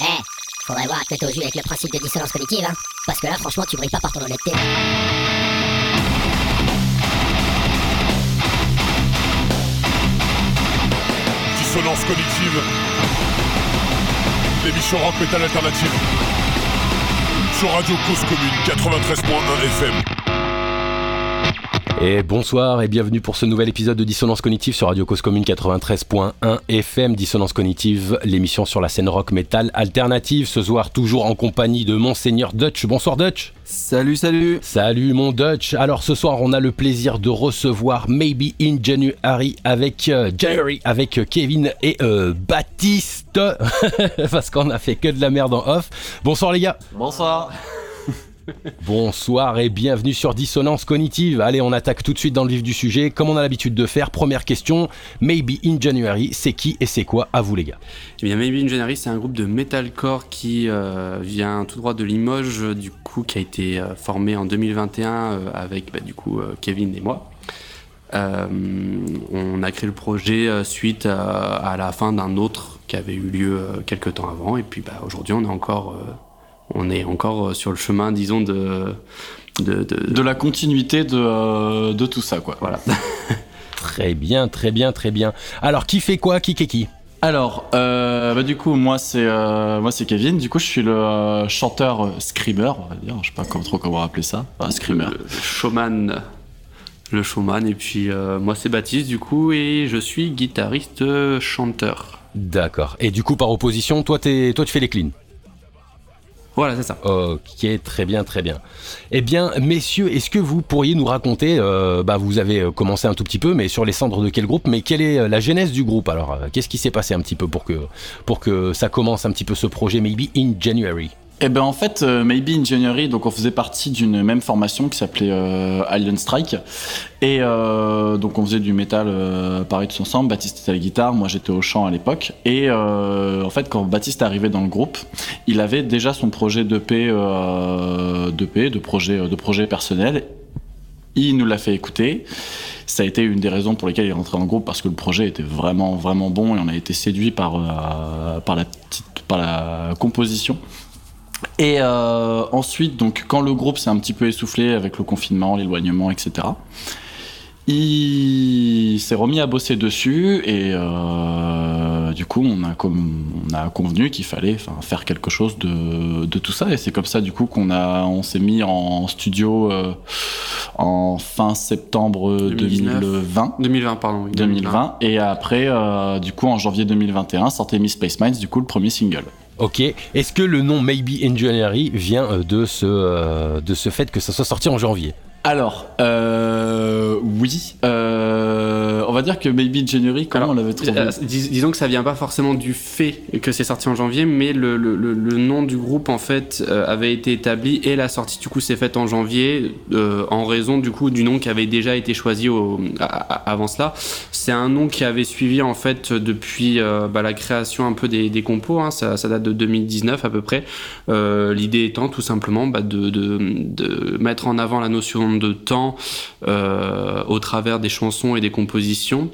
Eh, faudrait voir tête aux yeux avec le principe de dissonance cognitive, hein. Parce que là, franchement, tu brilles pas par ton honnêteté. Dissonance cognitive. L'émission rock metal alternative. Sur Radio Cause Commune 93.1 FM. Et bonsoir et bienvenue pour ce nouvel épisode de Dissonance Cognitive sur Radio Cause Commune 93.1 FM. Dissonance Cognitive, l'émission sur la scène rock metal alternative. Ce soir, toujours en compagnie de Monseigneur Dutch. Bonsoir Dutch. Salut, salut. Salut mon Dutch. Alors ce soir, on a le plaisir de recevoir Maybe in January avec euh, January avec euh, Kevin et euh, Baptiste parce qu'on a fait que de la merde en off. Bonsoir les gars. Bonsoir. Bonsoir et bienvenue sur Dissonance Cognitive. Allez, on attaque tout de suite dans le vif du sujet, comme on a l'habitude de faire. Première question, Maybe in January, c'est qui et c'est quoi à vous les gars Eh bien, Maybe in January, c'est un groupe de metalcore qui euh, vient tout droit de Limoges, du coup, qui a été euh, formé en 2021 euh, avec, bah, du coup, Kevin et moi. On a créé le projet suite à, la fin d'un autre qui avait eu lieu quelques temps avant, et puis bah, aujourd'hui, on est encore, on est encore euh, sur le chemin, disons, de, de, de- De la continuité de, euh, de tout ça, quoi. voilà. Très bien, très bien, très bien. Alors, qui fait quoi Qui est qui? Alors, euh, bah, du coup, moi c'est euh, moi c'est Kevin. Du coup, je suis le euh, chanteur screamer, on va dire. Je sais pas comment- trop comment appeler ça. Enfin, screamer. Le, showman. Le showman, et puis euh, moi, c'est Baptiste, du coup, et je suis guitariste chanteur. D'accord. Et du coup, par opposition, toi, t'es- toi tu fais les cleans? Voilà, c'est ça. Ok, très bien, très bien. Eh bien, messieurs, est-ce que vous pourriez nous raconter, euh, bah, vous avez euh, commencé un tout petit peu, mais sur les cendres de quel groupe, mais quelle est euh, la genèse du groupe Alors, qu'est-ce qui s'est passé un petit peu pour que ça commence un petit peu ce projet, maybe in January? Et ben en fait, euh, Maybe in January, donc on faisait partie d'une même formation qui s'appelait euh, Alien Strike. Et euh, donc on faisait du métal euh, pareil tous ensemble. Baptiste était à la guitare, moi j'étais au chant à l'époque. Et euh, en fait, quand Baptiste est arrivé dans le groupe, il avait déjà son projet d'EP, euh, d'EP, de projet, de projet personnel. Il nous l'a fait écouter. Ça a été une des raisons pour lesquelles il est rentré dans le groupe parce que le projet était vraiment vraiment bon et on a été séduit par par la petite par la composition. Et euh, ensuite, donc, quand le groupe s'est un petit peu essoufflé avec le confinement, l'éloignement, etc., il s'est remis à bosser dessus et euh, du coup, on a, comme, on a convenu qu'il fallait faire quelque chose de, de tout ça. Et c'est comme ça, du coup, qu'on a, on s'est mis en studio euh, en fin septembre 2019. 2020. 2020, pardon. oui, 2020 et après du coup en janvier 2021 sortait Miss Space Minds du coup le premier single Ok. Est-ce que le nom Maybe in January vient euh, de ce, euh, de ce fait que ça soit sorti en janvier? Alors euh, oui euh, on va dire que Maybe January comment Alors, on l'avait trouvé Euh, dis- disons que ça vient pas forcément du fait que c'est sorti en janvier, mais le, le- le- le nom du groupe en fait euh, avait été établi et la sortie du coup s'est faite en janvier euh, en raison du coup du nom qui avait déjà été choisi au- avant cela. C'est un nom qui avait suivi en fait depuis euh, bah, la création un peu des, des compos, hein, ça, ça date de 2019 à peu près. L'idée étant tout simplement bah, de, de- de mettre en avant la notion de temps euh, au travers des chansons et des compositions.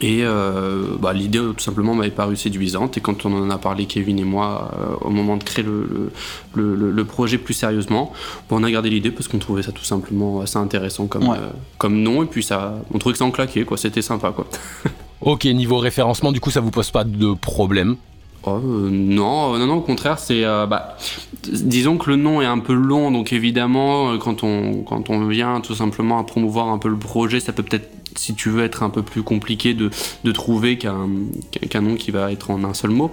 Et euh, bah, l'idée tout simplement m'avait paru séduisante et quand on en a parlé Kevin et moi euh, au moment de créer le, le, le- le projet plus sérieusement, on a gardé l'idée parce qu'on trouvait ça tout simplement assez intéressant comme, Ouais. euh, comme nom et puis ça, on trouvait que ça en claquait quoi, c'était sympa quoi. Ok, niveau référencement, du coup, ça vous pose pas de problème Oh, euh, non, euh, non, non, au contraire, c'est. euh, bah, disons que le nom est un peu long, donc évidemment, quand on, quand on vient tout simplement à promouvoir un peu le projet, ça peut peut-être, si tu veux, être un peu plus compliqué de, de trouver qu'un qu'un nom qui va être en un seul mot.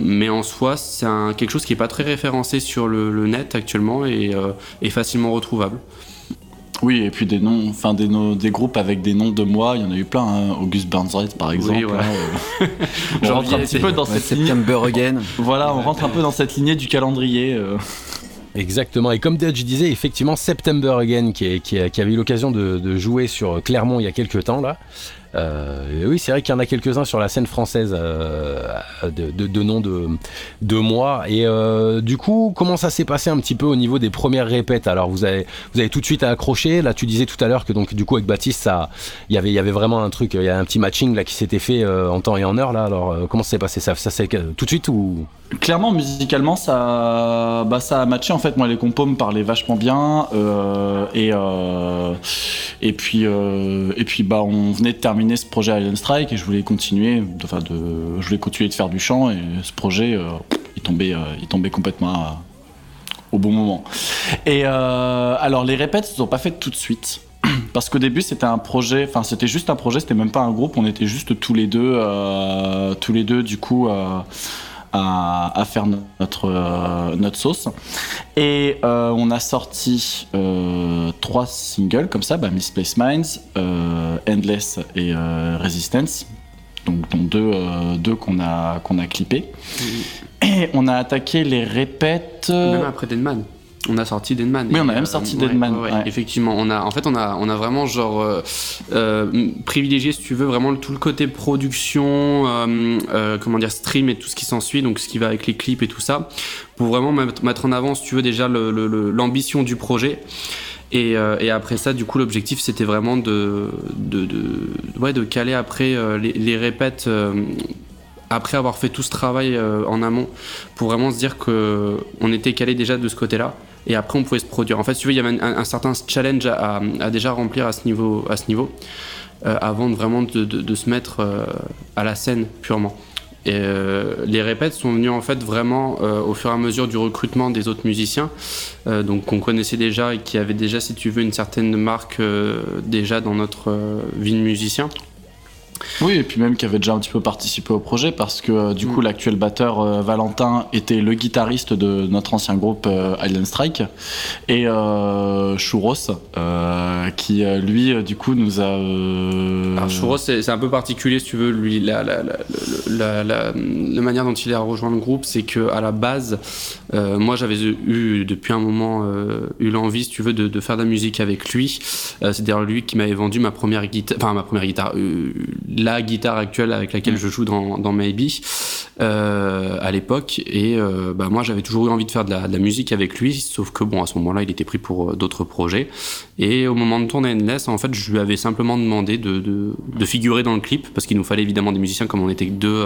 Mais en soi, c'est quelque chose qui est pas très référencé sur le, net actuellement et, et facilement retrouvable. Oui et puis des noms enfin des, no- des groupes avec des noms de mois il y en a eu plein hein. August Burnside par exemple voilà. hein, euh. on rentre un petit peu dans Ouais, cette lignée September Again. voilà on rentre un peu dans cette lignée du calendrier euh. Exactement. Et comme Dutch disait, effectivement, September Again, qui, est- qui a- qui avait eu l'occasion de, de jouer sur Clermont il y a quelques temps, là, Euh, oui, c'est vrai qu'il y en a quelques-uns sur la scène française euh, de, nom de, de moi. Et euh, du coup, comment ça s'est passé un petit peu au niveau des premières répètes? Alors, vous avez, vous avez tout de suite accroché. Là, tu disais tout à l'heure que donc du coup avec Baptiste, ça, il y avait, il y avait vraiment un truc, il y a un petit matching là qui s'était fait en temps et en heure là. Alors, comment ça s'est passé? Ça, ça s'est tout de suite ou? Clairement, musicalement, ça, bah, ça a matché. En fait, moi, les compos me parlaient vachement bien. euh, et, euh, et puis, euh, et puis bah, on venait de terminer ce projet Island Strike et je voulais continuer, enfin, de, je voulais continuer de faire du chant. Et ce projet, il, tombait, il tombait complètement au bon moment. Et alors, les répètes, ils sont pas faites tout de suite. Parce qu'au début, c'était un projet, enfin, c'était juste un projet, c'était même pas un groupe, on était juste tous les deux, tous les deux, du coup, à, à faire notre, euh, notre sauce. Et euh, on a sorti euh, trois singles comme ça, bah, Misplaced Minds, Endless et Resistance. Donc, dont deux, euh, deux qu'on a, qu'on a clippés. Et on a attaqué les répètes. Même après Deadman. On a sorti Deadman. Oui, on a même euh, sorti ouais, Deadman, ouais, ouais. Effectivement, on a, en fait, on a, on a vraiment genre euh, euh, privilégié, si tu veux, vraiment tout le côté production, comment dire, stream et tout ce qui s'ensuit, donc ce qui va avec les clips et tout ça, pour vraiment mettre en avant, si tu veux, déjà le- le- le- l'ambition du projet. Et, euh, et après ça, du coup, l'objectif, c'était vraiment de, de, de, ouais, de caler après euh, les, les répètes. euh, après avoir fait tout ce travail en amont, pour vraiment se dire que on était calé déjà de ce côté-là, et après on pouvait se produire. En fait, tu veux, il y avait un, certain challenge à, déjà remplir à ce niveau, à ce niveau, euh, avant de vraiment de, se mettre euh, à la scène purement. Et euh, les répètes sont venues en fait vraiment au fur et à mesure du recrutement des autres musiciens, donc qu'on connaissait déjà et qui avaient déjà, si tu veux, une certaine marque déjà dans notre vie de musicien. Oui, et puis même qui avait déjà un petit peu participé au projet parce que euh, du coup Mm. l'actuel batteur euh, Valentin était le guitariste de notre ancien groupe euh, Island Strike et Chouros qui lui du coup nous a Alors Chouros, c'est un peu particulier si tu veux. Lui, la, la, la, la, la- la manière dont il a rejoint le groupe, c'est que à la base, euh, moi j'avais eu depuis un moment euh, eu l'envie, si tu veux, de, de faire de la musique avec lui. Euh, c'est d'ailleurs lui qui m'avait vendu ma première guitare, enfin ma première guitare, euh, la guitare actuelle avec laquelle je joue dans, dans Maybe à l'époque. Et bah, moi j'avais toujours eu envie de faire de la, de la musique avec lui, sauf que bon à ce moment-là il était pris pour d'autres projets. Et au moment de tourner Endless, en fait, je lui avais simplement demandé de, de, de figurer dans le clip parce qu'il nous fallait évidemment des musiciens comme on était que deux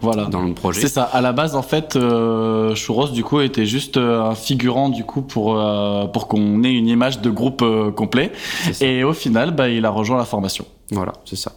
voilà dans le projet. C'est ça. À la base, en fait, Chouros, du coup, était juste euh, un figurant, du coup, pour, euh, pour qu'on ait une image de groupe euh, complet. Et au final, bah, il a rejoint la formation. Voilà, c'est ça.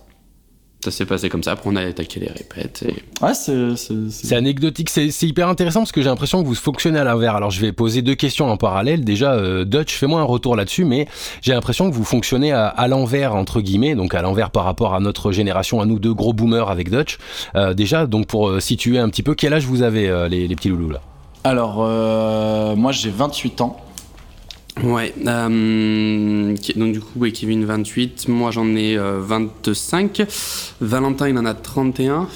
Ça s'est passé comme ça. Après, on a attaqué les répètes. Et... Ouais, c'est. anecdotique, c'est c'est hyper intéressant parce que j'ai l'impression que vous fonctionnez à l'inverse. Alors je vais poser deux questions en parallèle. Déjà, euh, Dutch, fais-moi un retour là-dessus, mais j'ai l'impression que vous fonctionnez à, à l'envers entre guillemets, donc à l'envers par rapport à notre génération, à nous deux gros boomers avec Dutch. Euh, déjà, donc pour situer un petit peu, quel âge vous avez euh, les, les petits loulous là? Alors, euh, moi, j'ai 28 ans. Ouais. euh, donc du coup, ouais, Kevin 28, moi j'en ai euh, 25. Valentin il en a 31.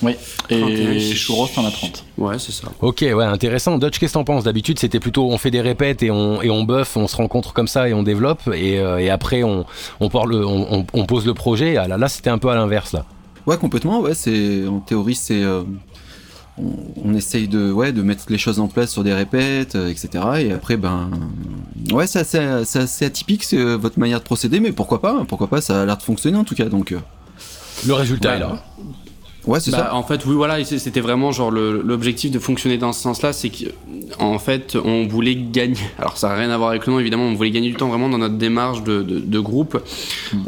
Oui. 31. Et Chouros, t'en as 30. Ouais, c'est ça. Ok, ouais, intéressant. Dutch, qu'est-ce que t'en penses? D'habitude, c'était plutôt on fait des répètes et on, et on buff, on se rencontre comme ça et on développe, et, euh, et après on, on, parle, on, on- on pose le projet. Ah là, là c'était un peu à l'inverse là. Ouais, complètement. Ouais, c'est en théorie, c'est euh, on, on essaye de ouais de mettre les choses en place sur des répètes, euh, etc. Et après, ben ouais, c'est assez, c'est assez atypique c'est, euh, votre manière de procéder, mais pourquoi pas hein, Pourquoi pas Ça a l'air de fonctionner en tout cas. Donc euh, Le résultat Ouais. est là. ouais, c'est Bah, ça. en fait, oui, voilà, c'était vraiment genre le- l'objectif de fonctionner dans ce sens-là, c'est qu'en fait, on voulait gagner. Alors, ça n'a rien à voir avec le nom, évidemment, on voulait gagner du temps vraiment dans notre démarche de, de- de groupe,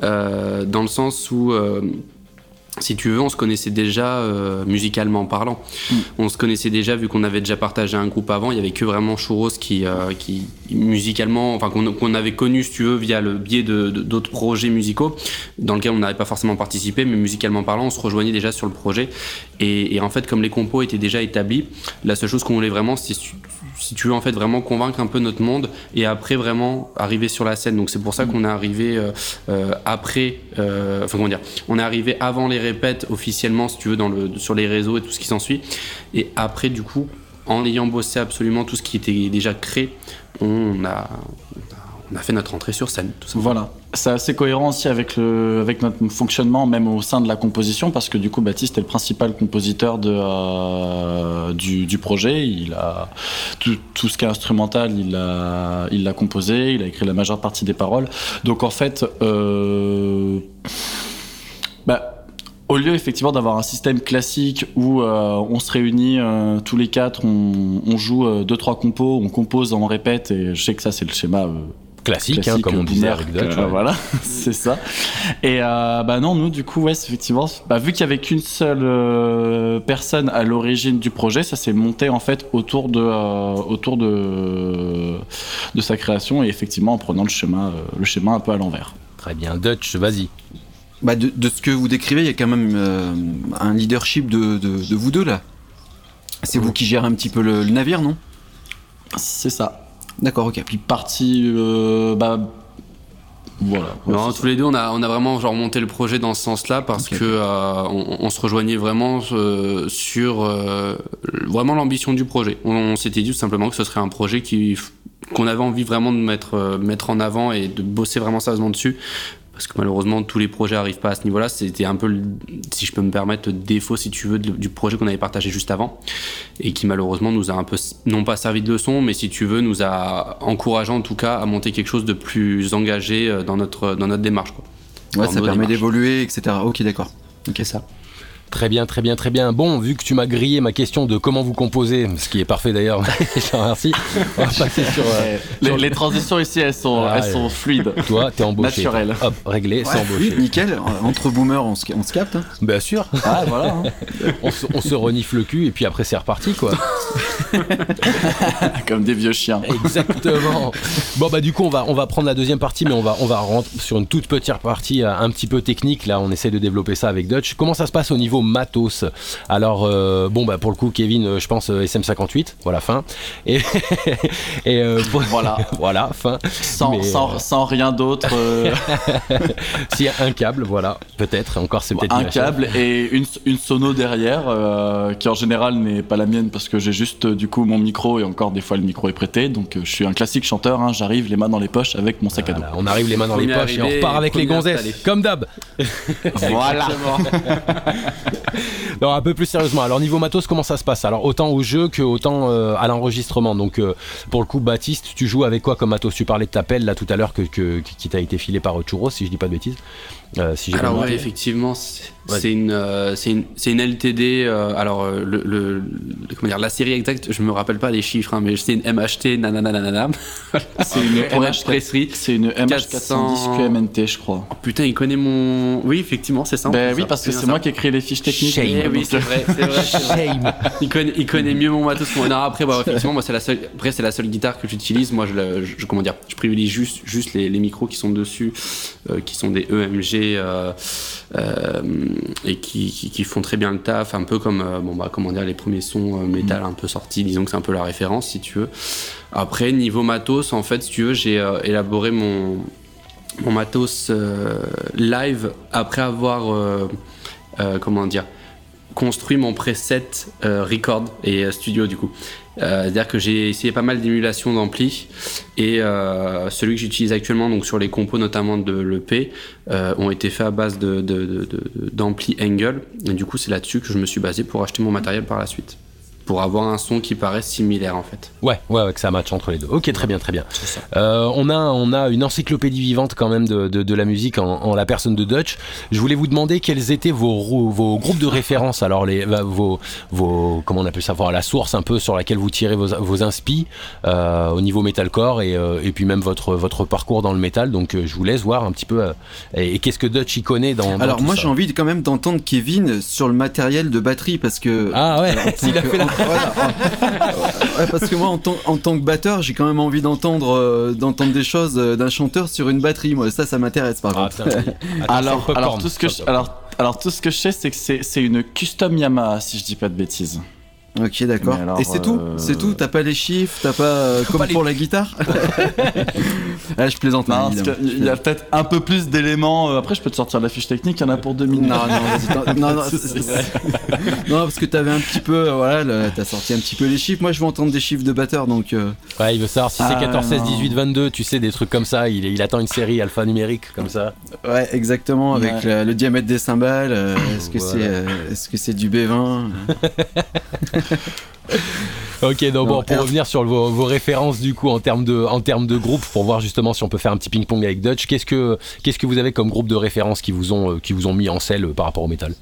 euh, dans le sens où. Si tu veux, on se connaissait déjà euh, musicalement parlant. On se connaissait déjà vu qu'on avait déjà partagé un groupe avant. Il y avait que vraiment Chouros qui, euh, qui musicalement, enfin qu'on qu'on avait connu, si tu veux, via le biais de de- d'autres projets musicaux dans lesquels on n'avait pas forcément participé, mais musicalement parlant, on se rejoignait déjà sur le projet. Et, et en fait, comme les compos étaient déjà établis, la seule chose qu'on voulait vraiment, c'est si, tu veux en fait vraiment convaincre un peu notre monde et après vraiment arriver sur la scène. Donc c'est pour ça qu'on est arrivé euh, euh, après, euh, enfin comment dire, on est arrivé avant les répètes officiellement, si tu veux, dans le, sur les réseaux et tout ce qui s'ensuit. Et après, du coup, en ayant bossé absolument tout ce qui était déjà créé, on a, on a fait notre entrée sur scène. Tout. Voilà. C'est assez cohérent aussi avec, le, avec notre fonctionnement, même au sein de la composition, parce que du coup, Baptiste est le principal compositeur de, euh, du, projet. Il a tout, ce qui est instrumental, il l'a il composé, il a écrit la majeure partie des paroles. Donc en fait, euh, bah, au lieu effectivement d'avoir un système classique où euh, on se réunit tous les quatre, on, on joue euh, deux trois compos, on compose, on répète, et je sais que ça c'est le schéma euh, Classique, hein, classique, comme on disait boomer, avec Dutch. ouais. Voilà, c'est ça. Et euh, bah non, nous du coup, ouais, c'est effectivement, bah, vu qu'il y avait qu'une seule euh, personne à l'origine du projet, ça s'est monté en fait autour de euh, autour de de sa création et effectivement en prenant le schéma euh, le schéma un peu à l'envers. Très bien, Dutch, vas-y. Bah, de, de ce que vous décrivez, il y a quand même euh, un leadership de, de- de vous deux là. C'est vous qui gérez un petit peu le, le navire, non? C'est ça. D'accord, ok. Puis partie, euh, bah voilà. Non, tous les deux, on a, on a vraiment genre monté le projet dans ce sens-là parce que euh, on, on se rejoignait vraiment euh, sur euh, vraiment l'ambition du projet. On, on s'était dit tout simplement que ce serait un projet qui qu'on avait envie vraiment de mettre mettre en avant et de bosser vraiment sérieusement dessus. Parce que malheureusement, tous les projets arrivent pas à ce niveau-là. C'était un peu, si je peux me permettre, le défaut, si tu veux, du projet qu'on avait partagé juste avant. Et qui malheureusement nous a un peu, non pas servi de leçon, mais si tu veux, nous a encouragé en tout cas à monter quelque chose de plus engagé euh, dans notre, dans notre démarche. Quoi. Ouais, ça permet d'évoluer, etc. Ok, d'accord. Ok, ça. Très bien, très bien, très bien. Bon, vu que tu m'as grillé ma question de comment vous composez, ce qui est parfait d'ailleurs, je te remercie. On va passer sur. euh, Les, les transitions ici, elles sont, Ah, elles ouais. sont fluides. toi, t'es embauché. Naturel. Hop, réglé, c'est embauché. Nickel, entre boomers, on se, on se capte. hein. Bien sûr, Ah voilà. hein. on se, on se renifle le cul et puis après c'est reparti quoi. Comme des vieux chiens. Exactement. Bon bah du coup on va on va prendre la deuxième partie mais on va on va rentrer sur une toute petite partie euh, un petit peu technique là on essaie de développer ça avec Dutch. Comment ça se passe au niveau matos. Alors euh, bon bah pour le coup Kevin euh, je pense euh, SM58 voilà fin. Et et euh, pour- Voilà. voilà fin. Sans, Mais, sans, euh, sans rien d'autre. euh, S'il y a un câble voilà peut-être encore c'est peut-être un câble et une, une sono derrière euh, qui en général n'est pas la mienne parce que j'ai juste du coup mon micro et encore des fois le micro est prêté. Donc euh, je suis un classique chanteur hein, j'arrive les mains dans les poches avec mon sac à dos. Voilà, on arrive les mains dans les poches et on repart avec les gonzesses, comme d'hab. voilà Non, un peu plus sérieusement. Alors niveau matos, comment ça se passe? Alors autant au jeu que autant euh, à l'enregistrement. Donc euh, pour le coup, Baptiste, tu joues avec quoi comme matos? Tu parlais de ta pelle là tout à l'heure que, que- qui t'a été filé par Churros, si je dis pas de bêtises. Euh, si Alors ouais, effectivement, c'est. C'est une, euh, c'est une, c'est une LTD. euh, alors euh, le, le- comment dire, la série exacte, je me rappelle pas les chiffres, hein, mais c'est une MHT nananananam. c'est une Pour être MH4 précis. c'est une MH410 400 QMNT je crois Oh, putain, il connaît mon. Oui, effectivement, c'est ça. ben oui ça, parce que c'est moi qui ai créé les fiches techniques Shame. Eh oui, c'est vrai, c'est vrai. Shame. Il connaît, il connaît mieux mon matos que moi. Non, après, bah, effectivement, moi, c'est la seule, après, c'est la seule guitare que j'utilise. Moi, je, le- je- comment dire, je privilégie juste, juste les, les micros qui sont dessus, euh, qui sont des EMG, euh, euh, et qui, qui, qui font très bien le taf, un peu comme, euh, bon, bah, comment dire, les premiers sons euh, métal un peu sortis. Disons que c'est un peu la référence, si tu veux. Après, niveau matos, en fait, si tu veux, j'ai euh, élaboré mon, mon matos euh, live après avoir, euh, euh, comment dire, construit mon preset euh, record et euh, studio du coup. Euh, C'est-à-dire que j'ai essayé pas mal d'émulation d'ampli et celui que j'utilise actuellement donc sur les compos notamment de l'EP ont été faits à base d'ampli Angle et du coup c'est là-dessus que je me suis basé pour acheter mon matériel par la suite pour avoir un son qui paraît similaire en fait. Ouais, ouais, ouais, que ça match entre les deux. Ok, très bien, très bien. Euh, on, a, on a une encyclopédie vivante quand même de, de, de la musique en, en la personne de Dutch. Je voulais vous demander quels étaient vos, vos groupes de référence, alors les, va- vos, vos, comment on appelle ça, voir la source un peu sur laquelle vous tirez vos, vos inspi euh, au niveau metalcore et, euh, et puis même votre, votre parcours dans le métal. Donc euh, je vous laisse voir un petit peu. euh, et et qu'est-ce que Dutch y connaît dans, dans Alors tout moi j'ai envie quand même d'entendre Kevin sur le matériel de batterie parce que Ah ouais, a fait la. Voilà. Ouais, parce que moi en tant, en tant que batteur j'ai quand même envie d'entendre euh, d'entendre des choses euh, d'un chanteur sur une batterie. Moi ça ça m'intéresse par Ah, contre. alors, alors tout ce que je, alors, alors tout ce que je sais c'est que c'est c'est une custom Yamaha si je dis pas de bêtises Ok, d'accord. Et c'est tout euh, C'est tout T'as pas les chiffres T'as pas. euh, comme pas les- pour la guitare Ah, je plaisante, Non, qu'il y a peut-être un peu plus d'éléments. euh, Après, je peux te sortir la fiche technique, il y en a pour deux minutes. Non, non, non, non, parce que t'avais un petit peu, voilà, le- t'as sorti un petit peu les chiffres. Moi, je veux entendre des chiffres de batteur, donc euh, Ouais, il veut savoir si c'est Ah, 14, 16, non. 18, 22, tu sais, des trucs comme ça. Il, il attend une série alphanumérique comme ça. ouais, exactement, avec Ouais. le, le diamètre des cymbales. euh, est-ce que Voilà. c'est, euh, est-ce que c'est du B20 Ok, donc Non, bon, pour revenir sur vos, vos références du coup en termes de en termes de groupe, pour voir justement si on peut faire un petit ping-pong avec Dutch. Qu'est-ce que qu'est-ce que vous avez comme groupe de référence qui vous ont euh, qui vous ont mis en selle euh, par rapport au métal?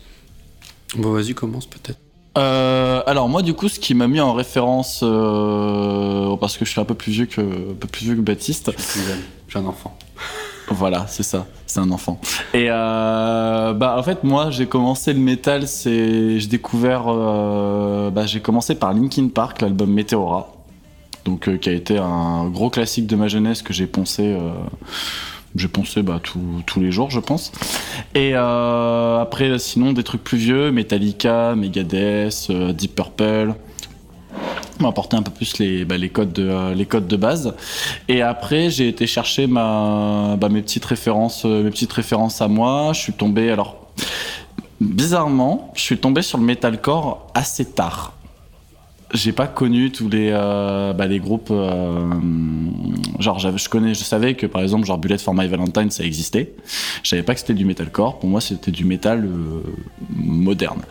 Bon, vas-y, commence peut-être. Euh, alors moi du coup ce qui m'a mis en référence euh, parce que je suis un peu plus vieux que un peu plus vieux que Baptiste Je suis plus jeune, j'ai un enfant. Voilà c'est ça c'est un enfant. Et euh, bah en fait moi j'ai commencé le métal j'ai découvert euh, bah, j'ai commencé par Linkin Park l'album Meteora. Donc euh, qui a été un gros classique de ma jeunesse que j'ai poncé j'ai poncé bah, tous- les jours je pense. Et après sinon des trucs plus vieux Metallica Megadeth Deep Purple m'a apporté un peu plus les, bah, les, codes de, euh, les codes de base. Et après j'ai été chercher bah, mes petites références euh, mes petites références à moi. Je suis tombé alors bizarrement je suis tombé sur le metalcore assez tard j'ai pas connu tous les euh, bah, les groupes euh, genre je connais je savais que par exemple genre Bullet for My Valentine ça existait. Je savais pas que c'était du metalcore. Pour moi c'était du métal euh, moderne.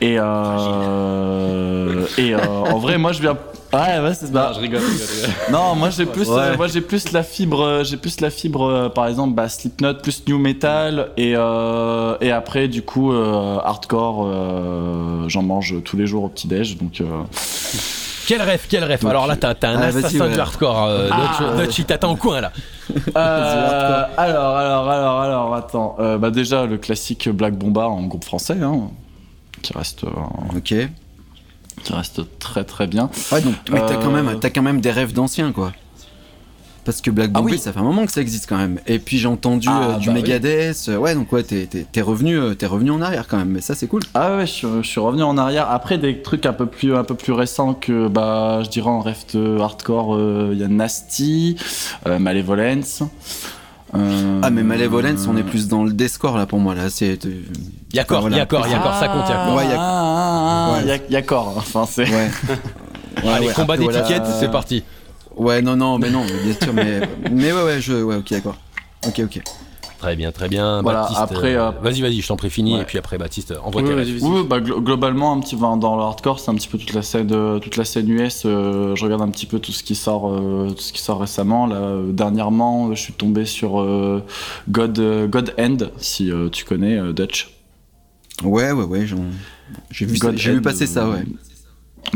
Et euh, et euh, en vrai moi je viens ouais ouais c'est je rigole, je rigole, je rigole. non, moi j'ai plus, Ouais. euh, moi j'ai plus la fibre, euh, j'ai plus la fibre, euh, par exemple, bah, Slipknot plus new metal et euh, et après du coup euh, hardcore, euh, j'en mange tous les jours au petit déj, donc euh, Quel rêve, quel rêve Alors là, t'as t'as un Ah, assassin ouais. du hardcore. euh, Ah. Dutch, il t'attend au coin là. Euh, alors alors alors alors attends, Euh, bah déjà le classique Black Bomba en groupe français, hein, qui reste, euh, Ok. Qui reste très très bien. Ouais, donc, mais t'as quand Euh, même, t'as quand même des rêves d'anciens, quoi. Parce que Black Ah Bombay, oui. ça fait un moment que ça existe quand même. Et puis j'ai entendu Ah, euh, du bah. Megadeth. euh, Ouais, donc ouais, t'es, revenu, euh, t'es revenu en arrière quand même. Mais ça, c'est cool. Ah ouais, je, suis- je suis revenu en arrière. Après des trucs un peu plus, un peu plus récents que, bah, je dirais en rêve de hardcore, euh, il y a Nasty, euh, Malevolence. euh, Ah, mais Malevolence, on est plus dans le deathcore là pour moi là. C'est. Yakor, voilà. Yakor, Yakor, ça compte. Ouais, y a- Ah, Ouais. y a- y a corps. Enfin, c'est. Ouais. Ouais, Allez, ouais, combat voilà. d'étiquette, c'est parti. Ouais, non, non, mais non, bien sûr, mais, mais ouais, ouais, je, ouais, ok, d'accord. Ok, ok. Très bien, très bien. Voilà, Baptiste, après, euh, euh, vas-y, vas-y, je t'en prie, fini. Ouais. Et puis après, Baptiste, envoie Ouais, tes vas-y, rêves. vas-y. Oui, bah, glo- globalement, un petit dans le hardcore, c'est un petit peu toute la scène, euh, toute la scène US. euh, je regarde un petit peu tout ce qui sort, euh, tout ce qui sort récemment. Là, euh, dernièrement, euh, je suis tombé sur euh, God, euh, God End, si euh, tu connais euh, Dutch. Ouais, ouais, ouais, j'en- j'ai vu, God vu End, passer ça, ouais.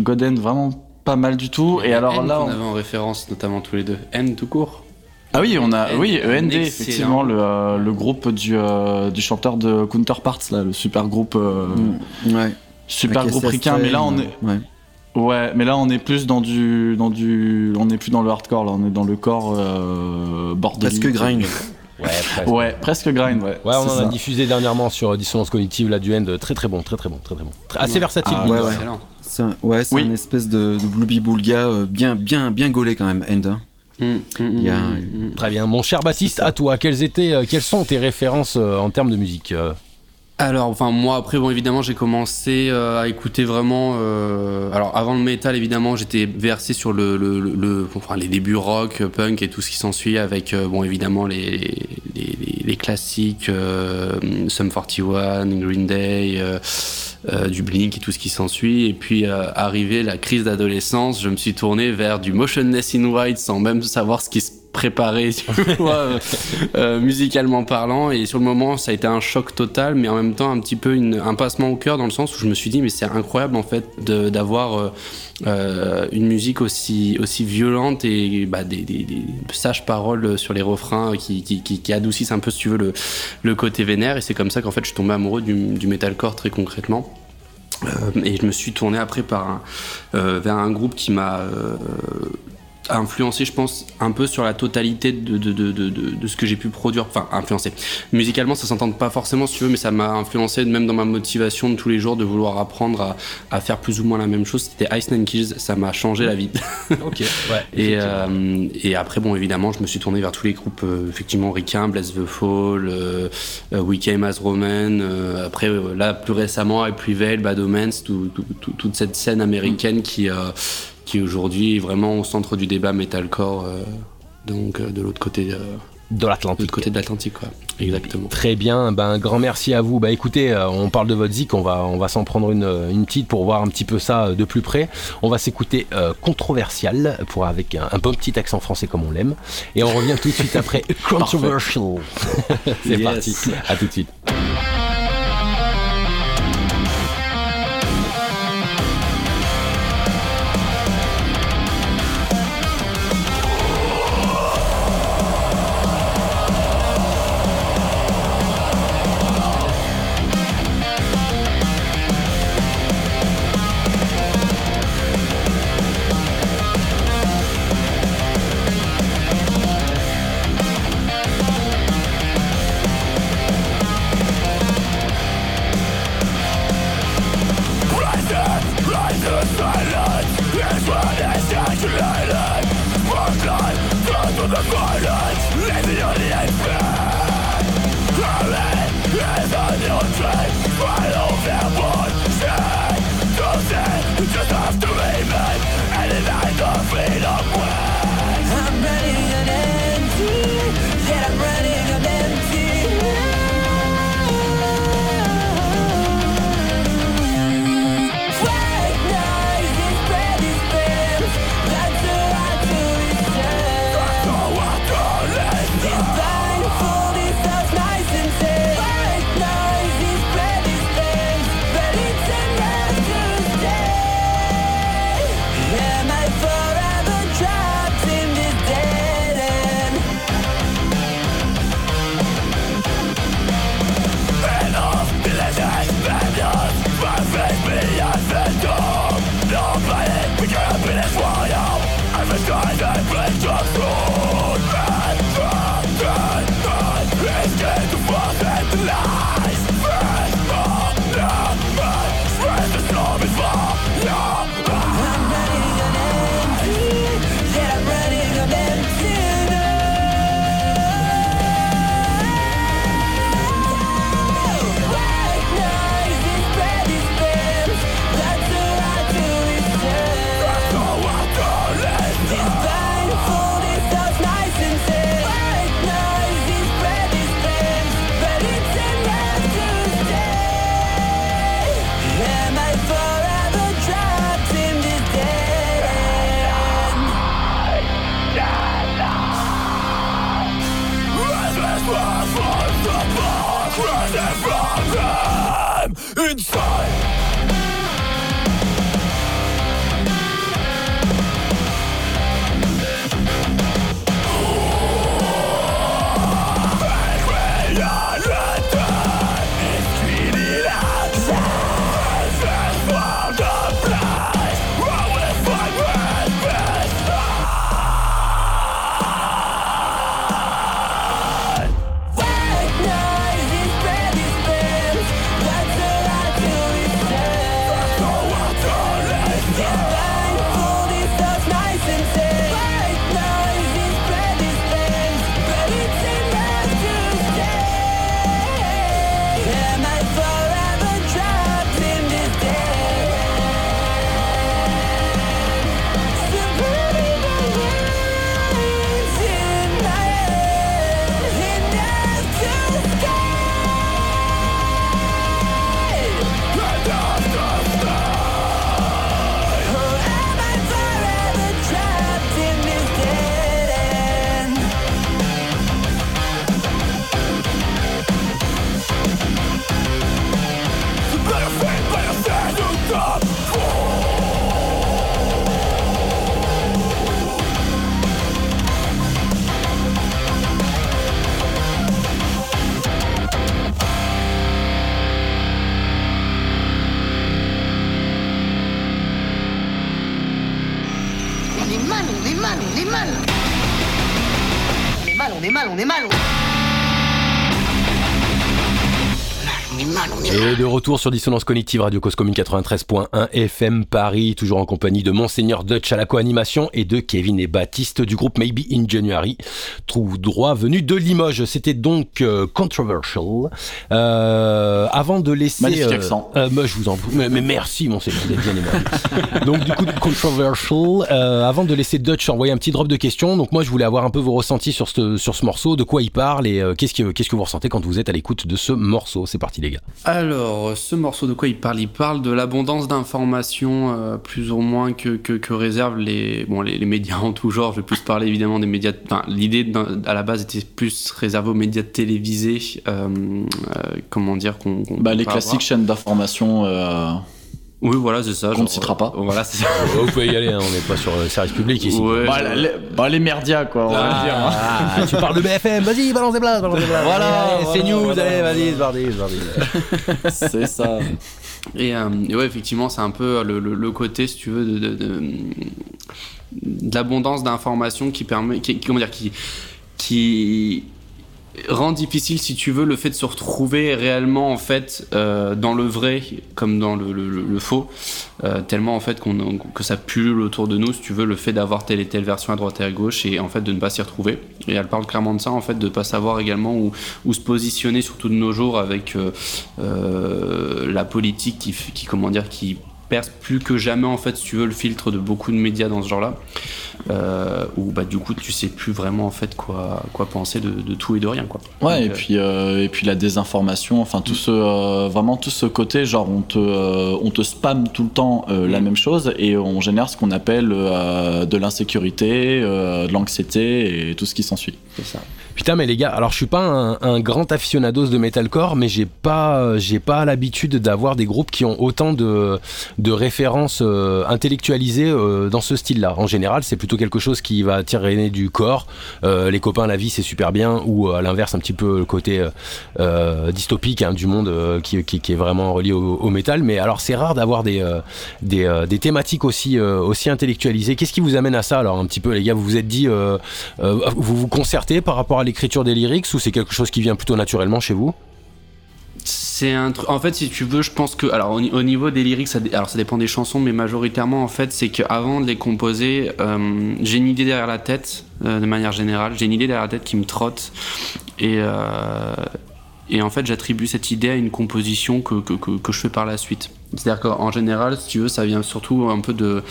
God End, vraiment pas mal du tout. Et alors N là, on- avait en référence, notamment tous les deux. N tout court. ah oui, on a, N, oui, END, excellent. effectivement, le, euh, le groupe du, euh, du chanteur de Counterparts, là, le super groupe, euh, Mm, Ouais. super Avec groupe ricain. Mais là, on est, Ouais. Ouais, mais là on est plus dans du, dans du, on est plus dans le hardcore, là on est dans le corps euh, bordélique. Presque grind. Ouais, presque. Ouais, presque grind, ouais. Ouais, on en a diffusé dernièrement sur euh, Dissonance Cognitive, là, du end. Très très bon, très très bon, très très bon. Très- assez versatile. Ah, ouais, ouais. C'est un, ouais, c'est Oui. une espèce de, de Blooby Boulga euh, bien, bien, bien gaulé quand même, End. hein. Mm, mm, Il y a- mm. Très bien. Mon cher Baptiste, à toi, quelles, étaient, euh, quelles sont tes références euh, en termes de musique euh Alors, enfin, moi, après, bon, évidemment, j'ai commencé euh, à écouter vraiment. euh, alors, avant le métal, évidemment, j'étais versé sur le, le, enfin, les débuts rock, punk et tout ce qui s'ensuit, avec, euh, bon, évidemment, les, les, classiques, Sum 41, Green Day, du Blink et tout ce qui s'ensuit. Et puis, arrivé la crise d'adolescence, je me suis tourné vers du Motionless in White sans même savoir ce qui se vois, euh, musicalement parlant. Et sur le moment, ça a été un choc total, mais en même temps un petit peu un passement au cœur dans le sens où je me suis dit, mais c'est incroyable en fait d'avoir euh, euh, une musique aussi, violente et bah, des, sages paroles sur les refrains qui, adoucissent un peu, si tu veux, le, côté vénère. Et c'est comme ça qu'en fait, je suis tombé amoureux du, metalcore très concrètement. Et je me suis tourné après par vers un groupe qui m'a influencé, je pense, un peu sur la totalité de, de, de, de, de ce que j'ai pu produire. Enfin, influencé. Musicalement, ça s'entend pas forcément, si tu veux, mais ça m'a influencé même dans ma motivation de tous les jours de vouloir apprendre à, à faire plus ou moins la même chose. C'était Ice Nine Kills, ça m'a changé la vie. Ok, ouais. Et, euh, et après, bon, évidemment, je me suis tourné vers tous les groupes, euh, effectivement, Ricain, Bless the Fall, euh, euh, We Came as Roman, après, là, plus récemment, Prevail, Bad Omens, tout- tout- tout- toute cette scène américaine qui, euh, qui aujourd'hui est vraiment au centre du débat metalcore, euh, donc euh, de l'autre côté, euh, de de l'Atlantique. côté de l'Atlantique, quoi. Exactement. Très bien, ben un grand merci à vous. Bah écoutez, on parle de votre zik, on va, on va s'en prendre une, une petite pour voir un petit peu ça de plus près. On va s'écouter euh, Controversial pour avec un, un bon petit accent français comme on l'aime. Et on revient tout de suite après Controversial. C'est Yes. parti, à tout de suite. Silence is what is actually life. More blood, blood for the violence. Mal, on est mal. Et de retour sur Dissonance Cognitive, Radio Cause Commune 93.1 FM Paris, toujours en compagnie de Monseigneur Dutch à la co-animation et de Kevin et Baptiste du groupe Maybe in January, trouve droit venu de Limoges. C'était donc euh, Controversial. Euh, avant de laisser... Magnifique euh, accent. euh, moi, je vous en mais, mais merci Monseigneur d'être bien aimable. donc du coup, Controversial. euh, avant de laisser Dutch envoyer un petit drop de questions, donc moi je voulais avoir un peu vos ressentis sur ce, sur ce morceau, de quoi il parle et euh, qu'est-ce que, qu'est-ce que vous ressentez quand vous êtes à l'écoute de ce morceau. C'est parti les gars. Alors, ce morceau de quoi il parle? Il parle de l'abondance d'informations, euh, plus ou moins que, que, que réservent les, bon, les, les médias en tout genre. Je vais plus parler évidemment des médias. Enfin, l'idée à la base était plus réservée aux médias télévisés. euh, euh, comment dire qu'on, Bah, les classiques avoir. chaînes d'information. Euh, Oui, voilà, c'est ça. genre, ne citera pas. euh, Voilà, c'est ça. Vous pouvez y aller, hein, on n'est pas sur le service public ici. Ouais, bah, bah, les merdias, quoi, on va le dire. hein. Ah, tu parles de BFM, vas-y, balance des blagues, balance des blagues. Voilà, Allez, voilà, c'est news, voilà. allez, vas-y, c'est parti, c'est ça. Et, euh, et ouais, effectivement, c'est un peu le, le- le côté, si tu veux, de, de- de- de l'abondance d'informations qui permet, qui, comment dire, qui, qui rend difficile, si tu veux, le fait de se retrouver réellement en fait euh, dans le vrai comme dans le, faux, euh, tellement en fait que ça pullule autour de nous, si tu veux, le fait d'avoir telle et telle version à droite et à gauche et en fait de ne pas s'y retrouver. Et elle parle clairement de ça, en fait, de pas savoir également où, se positionner, surtout de nos jours avec euh, la politique qui, qui, comment dire, qui perce plus que jamais en fait si tu veux le filtre de beaucoup de médias dans ce genre là euh, où bah du coup tu sais plus vraiment en fait quoi quoi penser de, de tout et de rien quoi Ouais, Donc, et euh, puis, euh, et puis la désinformation, enfin tout ce, euh, vraiment tout ce côté, genre on te, euh, on te spamme tout le temps euh, la Mm. même chose et on génère ce qu'on appelle euh, de l'insécurité, euh, de l'anxiété et tout ce qui s'ensuit. c'est ça Putain, mais les gars, alors je suis pas un, un grand aficionados de metalcore, mais j'ai pas, j'ai pas l'habitude d'avoir des groupes qui ont autant de, de références euh, intellectualisées euh, dans ce style-là. En général, c'est plutôt quelque chose qui va tirer du corps. Euh, les copains, la vie, c'est super bien, ou à l'inverse, un petit peu le côté euh, euh, dystopique hein, du monde euh, qui, est vraiment relié au, métal. Mais alors, c'est rare d'avoir des, euh, euh, thématiques aussi, euh, aussi intellectualisées. Qu'est-ce qui vous amène à ça alors un petit peu, les gars? Vous vous êtes dit, euh, euh, vous vous concertez par rapport à l'écriture des lyrics ou c'est quelque chose qui vient plutôt naturellement chez vous? C'est un truc en fait si tu veux je pense que alors au, ni- au niveau des lyrics ça, alors ça dépend des chansons mais majoritairement en fait c'est qu'avant de les composer euh, j'ai une idée derrière la tête euh, de manière générale j'ai une idée derrière la tête qui me trotte et euh, et en fait j'attribue cette idée à une composition que, que, que, je fais par la suite. C'est-à-dire qu'en général si tu veux ça vient surtout un peu de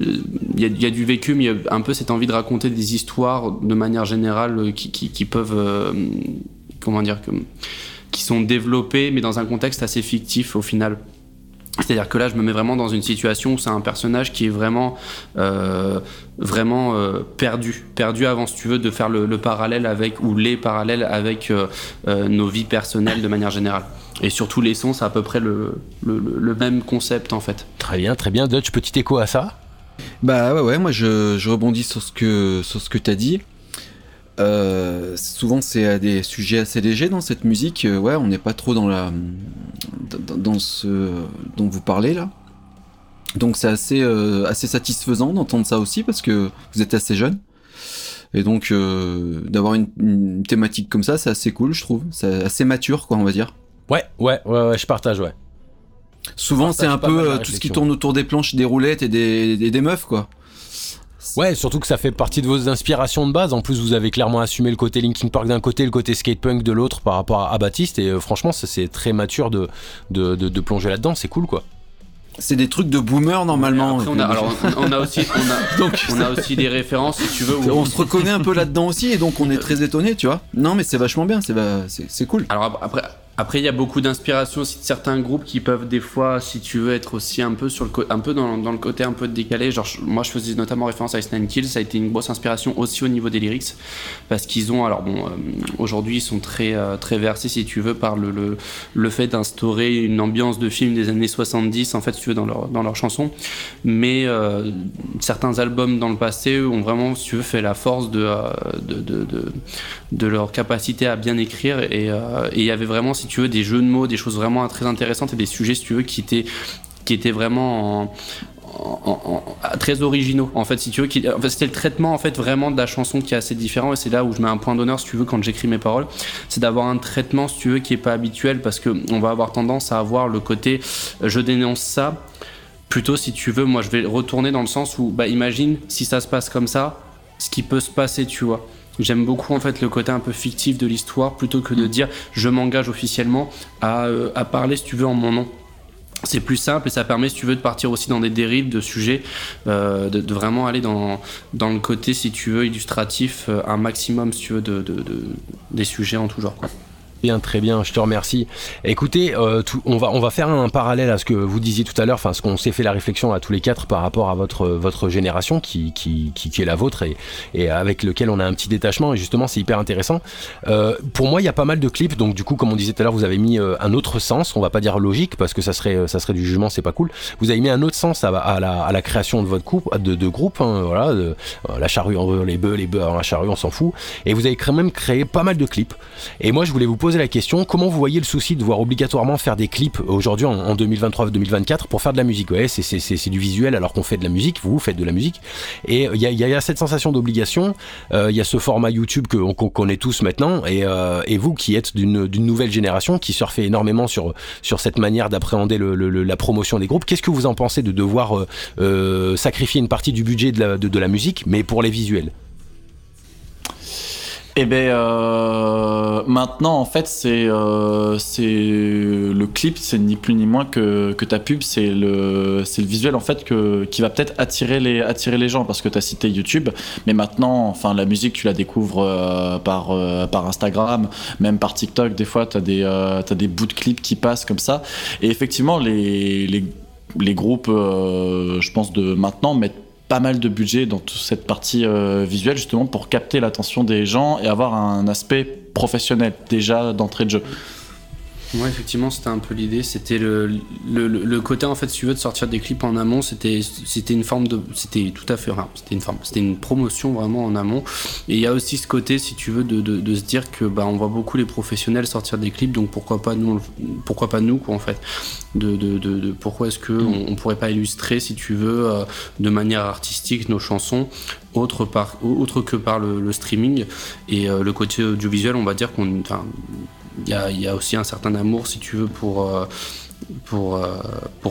il y, a- du vécu mais il y a un peu cette envie de raconter des histoires de manière générale qui, qui, peuvent comment dire que qui sont développés, mais dans un contexte assez fictif au final. C'est-à-dire que là, je me mets vraiment dans une situation où c'est un personnage qui est vraiment, euh, vraiment euh, perdu, perdu avant, si tu veux, de faire le, le parallèle avec ou les parallèles avec euh, euh, nos vies personnelles de manière générale. Et surtout les sons, c'est à peu près le, le, le- le même concept en fait. Très bien, très bien. Dutch, petit écho à ça? Bah ouais, ouais, moi je, je rebondis sur ce que, sur ce que t'as dit. Euh, souvent c'est à des sujets assez légers dans cette musique. Euh, ouais, on n'est pas trop dans la dans, dans ce dont vous parlez là. Donc c'est assez euh, assez satisfaisant d'entendre ça aussi parce que vous êtes assez jeune. Et donc d'avoir une, une thématique comme ça, c'est assez cool, je trouve. C'est assez mature, quoi, on va dire. Ouais, ouais, ouais, ouais, je partage, ouais. Souvent, c'est un peu tout ce qui tourne autour des planches, des roulettes et des, des, des meufs, quoi. Ouais, surtout que ça fait partie de vos inspirations de base. En plus, vous avez clairement assumé le côté Linkin Park d'un côté, le côté skatepunk de l'autre par rapport à, Baptiste. Et euh, franchement, ça, c'est très mature de, de, de, de plonger là-dedans. C'est cool, quoi. C'est des trucs de boomer normalement. Après, on, a, alors, on a aussi, on a, Donc, on a aussi des références, si tu veux. où- on se reconnaît un peu là-dedans aussi et donc on est très étonné, tu vois. Non, mais c'est vachement bien, c'est va- c'est c'est cool. Alors ap- après, après il y a beaucoup d'inspiration aussi de certains groupes qui peuvent des fois, si tu veux, être aussi un peu sur le un peu dans, le côté un peu décalé. Genre moi je faisais notamment référence à Ice Nine Kills, ça a été une grosse inspiration aussi au niveau des lyrics. Parce qu'ils ont alors bon euh, aujourd'hui ils sont très euh, très versés si tu veux par le le, le fait d'instaurer une ambiance de film des années 70 en fait si tu veux dans leur dans leurs chansons, mais euh, certains albums dans le passé ont vraiment si tu veux fait la force de de, de, de de leur capacité à bien écrire. Et il y avait vraiment si tu veux des jeux de mots des choses vraiment très intéressantes et des sujets si tu veux qui étaient vraiment en- en- en- à, très originaux. En fait, c'était le traitement en fait vraiment de la chanson qui est assez différent. Et c'est là où je mets un point d'honneur si tu veux quand j'écris mes paroles. C'est d'avoir un traitement si tu veux qui est pas habituel parce que on va avoir tendance à avoir le côté euh, je dénonce ça plutôt si tu veux. Moi je vais retourner dans le sens où bah imagine si ça se passe comme ça ce qui peut se passer tu vois J'aime beaucoup en fait le côté un peu fictif de l'histoire plutôt que de dire je m'engage officiellement à, euh, à parler si tu veux en mon nom c'est plus simple et ça permet, si tu veux, de partir aussi dans des dérives de sujets, euh, de, de, vraiment aller dans, dans le côté, si tu veux, illustratif, euh, un maximum, si tu veux, de, de, de des sujets en tout genre. Quoi. Bien, très bien, je te remercie. Écoutez, euh, on, va, on va faire un parallèle à ce que vous disiez tout à l'heure, enfin ce qu'on s'est fait la réflexion à tous les quatre par rapport à votre, votre génération qui, qui, qui, est la vôtre et, et, avec lequel on a un petit détachement et justement c'est hyper intéressant. Euh, pour moi, il y a pas mal de clips, donc du coup, comme on disait tout à l'heure, vous avez mis euh, un autre sens, on va pas dire logique parce que ça serait, ça serait du jugement, c'est pas cool. Vous avez mis un autre sens à, la, à la, création de votre couple, de, de groupe, hein, voilà, la charrue en les bœufs, les bœufs avant la charrue, on s'en fout. Et vous avez quand même créé pas mal de clips. Et moi, je voulais vous poser la question, comment vous voyez le souci de devoir obligatoirement faire des clips aujourd'hui en, en 2023-2024 pour faire de la musique Ouais, c'est du visuel alors qu'on fait de la musique, vous, faites de la musique. Et il y, a cette sensation d'obligation, il euh, y a ce format YouTube qu'on qu connaît tous maintenant, et, euh, et vous qui êtes d'une nouvelle génération, qui surfez énormément sur, sur cette manière d'appréhender la promotion des groupes, qu'est-ce que vous en pensez de devoir euh, euh, sacrifier une partie du budget de la, de la musique, mais pour les visuels? Eh ben euh, maintenant en fait c'est euh, c'est le clip c'est ni plus ni moins que, que ta pub c'est le le visuel en fait que qui va peut-être attirer les attirer les gens parce que tu as cité YouTube mais maintenant enfin la musique tu la découvres euh, par par Instagram même par TikTok des fois tu as des des bouts de clips qui passent comme ça. Et effectivement les les, les groupes je pense de maintenant mettent pas mal de budget dans toute cette partie euh, visuelle justement pour capter l'attention des gens et avoir un aspect professionnel déjà d'entrée de jeu. Ouais, effectivement, c'était un peu l'idée. C'était le, le, côté, en fait, si tu veux, de sortir des clips en amont, c'était une forme de. C'était tout à fait. C'était une forme. C'était une promotion vraiment en amont. Et il y a aussi ce côté, si tu veux, de, de, se dire que bah, on voit beaucoup les professionnels sortir des clips, donc pourquoi pas nous, pourquoi pas nous, quoi, en fait. De, de, pourquoi est-ce que on, pourrait pas illustrer, si tu veux, euh, de manière artistique nos chansons, autre, par, autre que par le, le streaming. Et euh, le côté audiovisuel, on va dire qu'on. Il y a, aussi un certain amour, si tu veux, pour, euh, euh,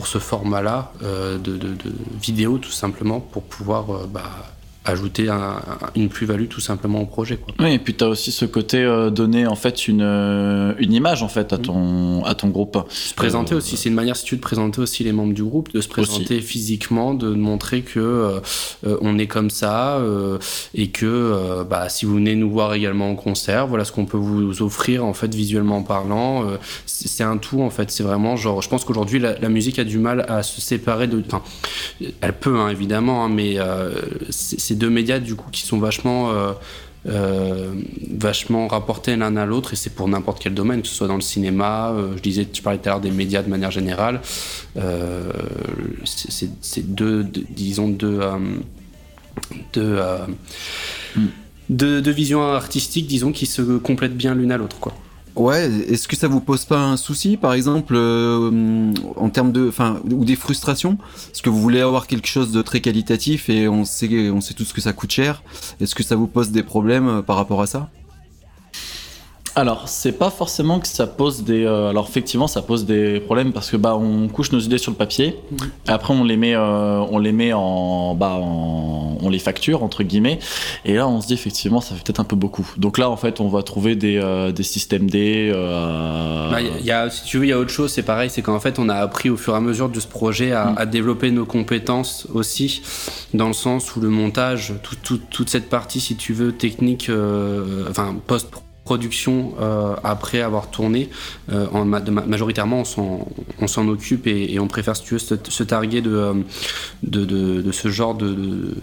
ce format-là euh, de, de, de, vidéo, tout simplement, pour pouvoir bah, ajouter un, une plus-value tout simplement au projet. Quoi. Oui, et puis tu as aussi ce côté euh, donner en fait une, euh, une image en fait à ton, à ton groupe. Se présenter euh, aussi, c'est une manière si tu veux, de présenter aussi les membres du groupe, de se présenter aussi. physiquement, de montrer que on est comme ça et que bah, si vous venez nous voir également en concert, voilà ce qu'on peut vous offrir en fait visuellement parlant. c'est un tout en fait, c'est vraiment genre, je pense qu'aujourd'hui la, la, musique a du mal à se séparer de, enfin, elle peut hein, évidemment, hein, mais c'est ces deux médias du coup qui sont vachement euh, euh, vachement rapportés l'un à l'autre et c'est pour n'importe quel domaine que ce soit dans le cinéma euh, je disais tu parlais tout à l'heure des médias de manière générale euh, c'est deux, deux, disons deux deux, mm. deux, deux visions artistiques disons qui se complètent bien l'une à l'autre quoi Ouais, est-ce que ça vous pose pas un souci, par exemple, euh, en termes de, enfin, ou des frustrations, parce que vous voulez avoir quelque chose de très qualitatif et on sait, on sait tout ce que ça coûte cher? Est-ce que ça vous pose des problèmes euh, par rapport à ça? Alors, c'est pas forcément que ça pose des. Euh, alors, effectivement, ça pose des problèmes parce que bah, on couche nos idées sur le papier. Mmh. Après, on les met, euh, on les met en, bah, en, on les facture entre guillemets. Et là, on se dit effectivement, ça fait peut-être un peu beaucoup. Donc là, en fait, on va trouver des, euh, des systèmes D. Bah, y a, si tu veux, il y a autre chose. C'est pareil, c'est qu'en fait, on a appris au fur et à mesure de ce projet à, mmh. à, développer nos compétences aussi, dans le sens où le montage, tout, tout, toute cette partie, si tu veux, technique, enfin post production euh, après avoir tourné euh, en ma majoritairement on s'en occupe et, on préfère se, targuer de, de, ce genre de, de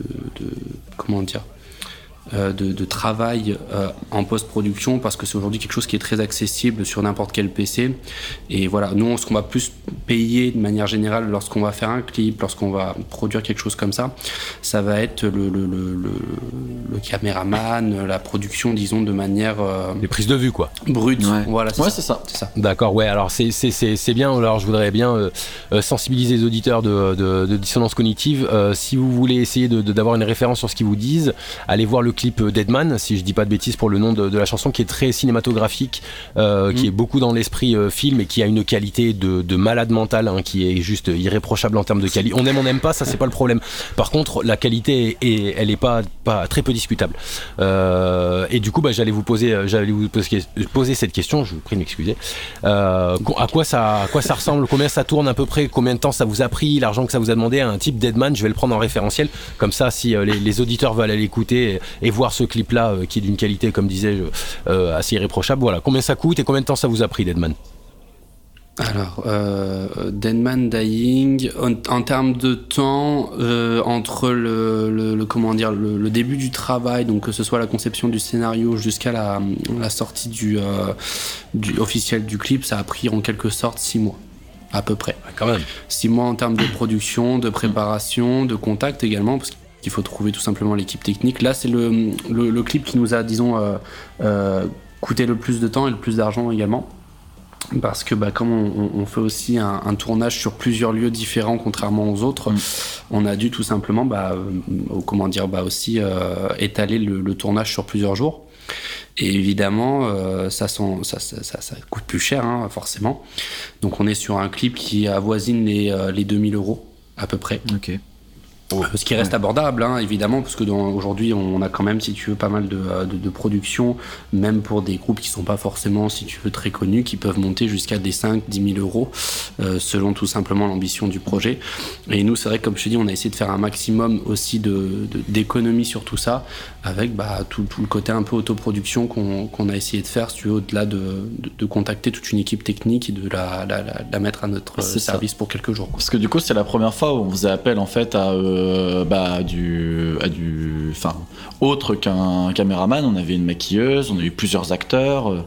comment dire euh, de, de travail euh, en post-production parce que c'est aujourd'hui quelque chose qui est très accessible sur n'importe quel PC. Et voilà, nous, ce qu'on va plus payer de manière générale lorsqu'on va faire un clip, lorsqu'on va produire quelque chose comme ça, ça va être le, le, le, le, le caméraman, la production, disons, de manière euh, Les prises de vue, quoi. brute. Ouais. Voilà, Ouais, ça. c'est ça. C'est ça. D'accord, ouais, alors c'est- c'est c'est- c'est bien, alors je voudrais bien euh, euh, sensibiliser les auditeurs de, de- de dissonance cognitive. Euh, si vous voulez essayer de- d'avoir une référence sur ce qu'ils vous disent, allez voir le clip Deadman, si je dis pas de bêtises pour le nom de, de la chanson, qui est très cinématographique, euh, qui est beaucoup dans l'esprit euh, film et qui a une qualité de, de malade mental, hein, qui est juste irréprochable en termes de qualité. On aime, on n'aime pas, ça c'est pas le problème. Par contre, la qualité, est, elle est pas, pas très peu discutable. Euh, et du coup, bah, j'allais vous poser, j'allais vous poser, poser cette question. Je vous prie de m'excuser. À quoi ça, à quoi ça ressemble? Combien ça tourne à peu près? Combien de temps ça vous a pris? L'argent que ça vous a demandé Un type Deadman, je vais le prendre en référentiel. Comme ça, si les, les auditeurs veulent aller l'écouter et, et voir ce clip-là, euh, qui est d'une qualité, comme disais-je, euh, assez irréprochable. Voilà. Combien ça coûte et combien de temps ça vous a pris, Deadman Alors, euh, Deadman Dying, en, en termes de temps, euh, entre le, le- le- comment dire, le, le début du travail, donc que ce soit la conception du scénario jusqu'à la, la sortie du, euh, du officiel du clip, ça a pris en quelque sorte six mois, à peu près. Quand même. Six mois en termes de production, de préparation, de contact également, parce qu'il faut trouver tout simplement l'équipe technique. Là, c'est le, le, le clip qui nous a, disons, euh, euh, coûté le plus de temps et le plus d'argent également. Parce que bah, comme on, fait aussi un, un tournage sur plusieurs lieux différents contrairement aux autres, on a dû tout simplement bah, euh, comment dire, bah, aussi euh, étaler le, le tournage sur plusieurs jours. Et évidemment, euh, ça, s'en- ça, ça, ça- ça coûte plus cher, hein, forcément. Donc on est sur un clip qui avoisine les, les 2000 euros à peu près. Ce qui reste abordable, hein, évidemment, parce que aujourd'hui, on a quand même, si tu veux, pas mal de, euh, de, de productions, même pour des groupes qui sont pas forcément, si tu veux, très connus, qui peuvent monter jusqu'à des 5, 10 000 euros, euh, selon tout simplement l'ambition du projet. Et nous, c'est vrai que, comme je te dis, on a essayé de faire un maximum aussi de- de- d'économies sur tout ça, avec bah, tout, tout le côté un peu autoproduction qu'on qu'on a essayé de faire, si tu veux, au-delà de, de, de contacter toute une équipe technique et de la, la, la- la mettre à notre ça. service pour quelques jours. quoi. Parce que du coup, c'est la première fois où on faisait appel en fait à, euh, bah, à du, à du, enfin, autre qu'un caméraman. On avait une maquilleuse, on a eu plusieurs acteurs. euh,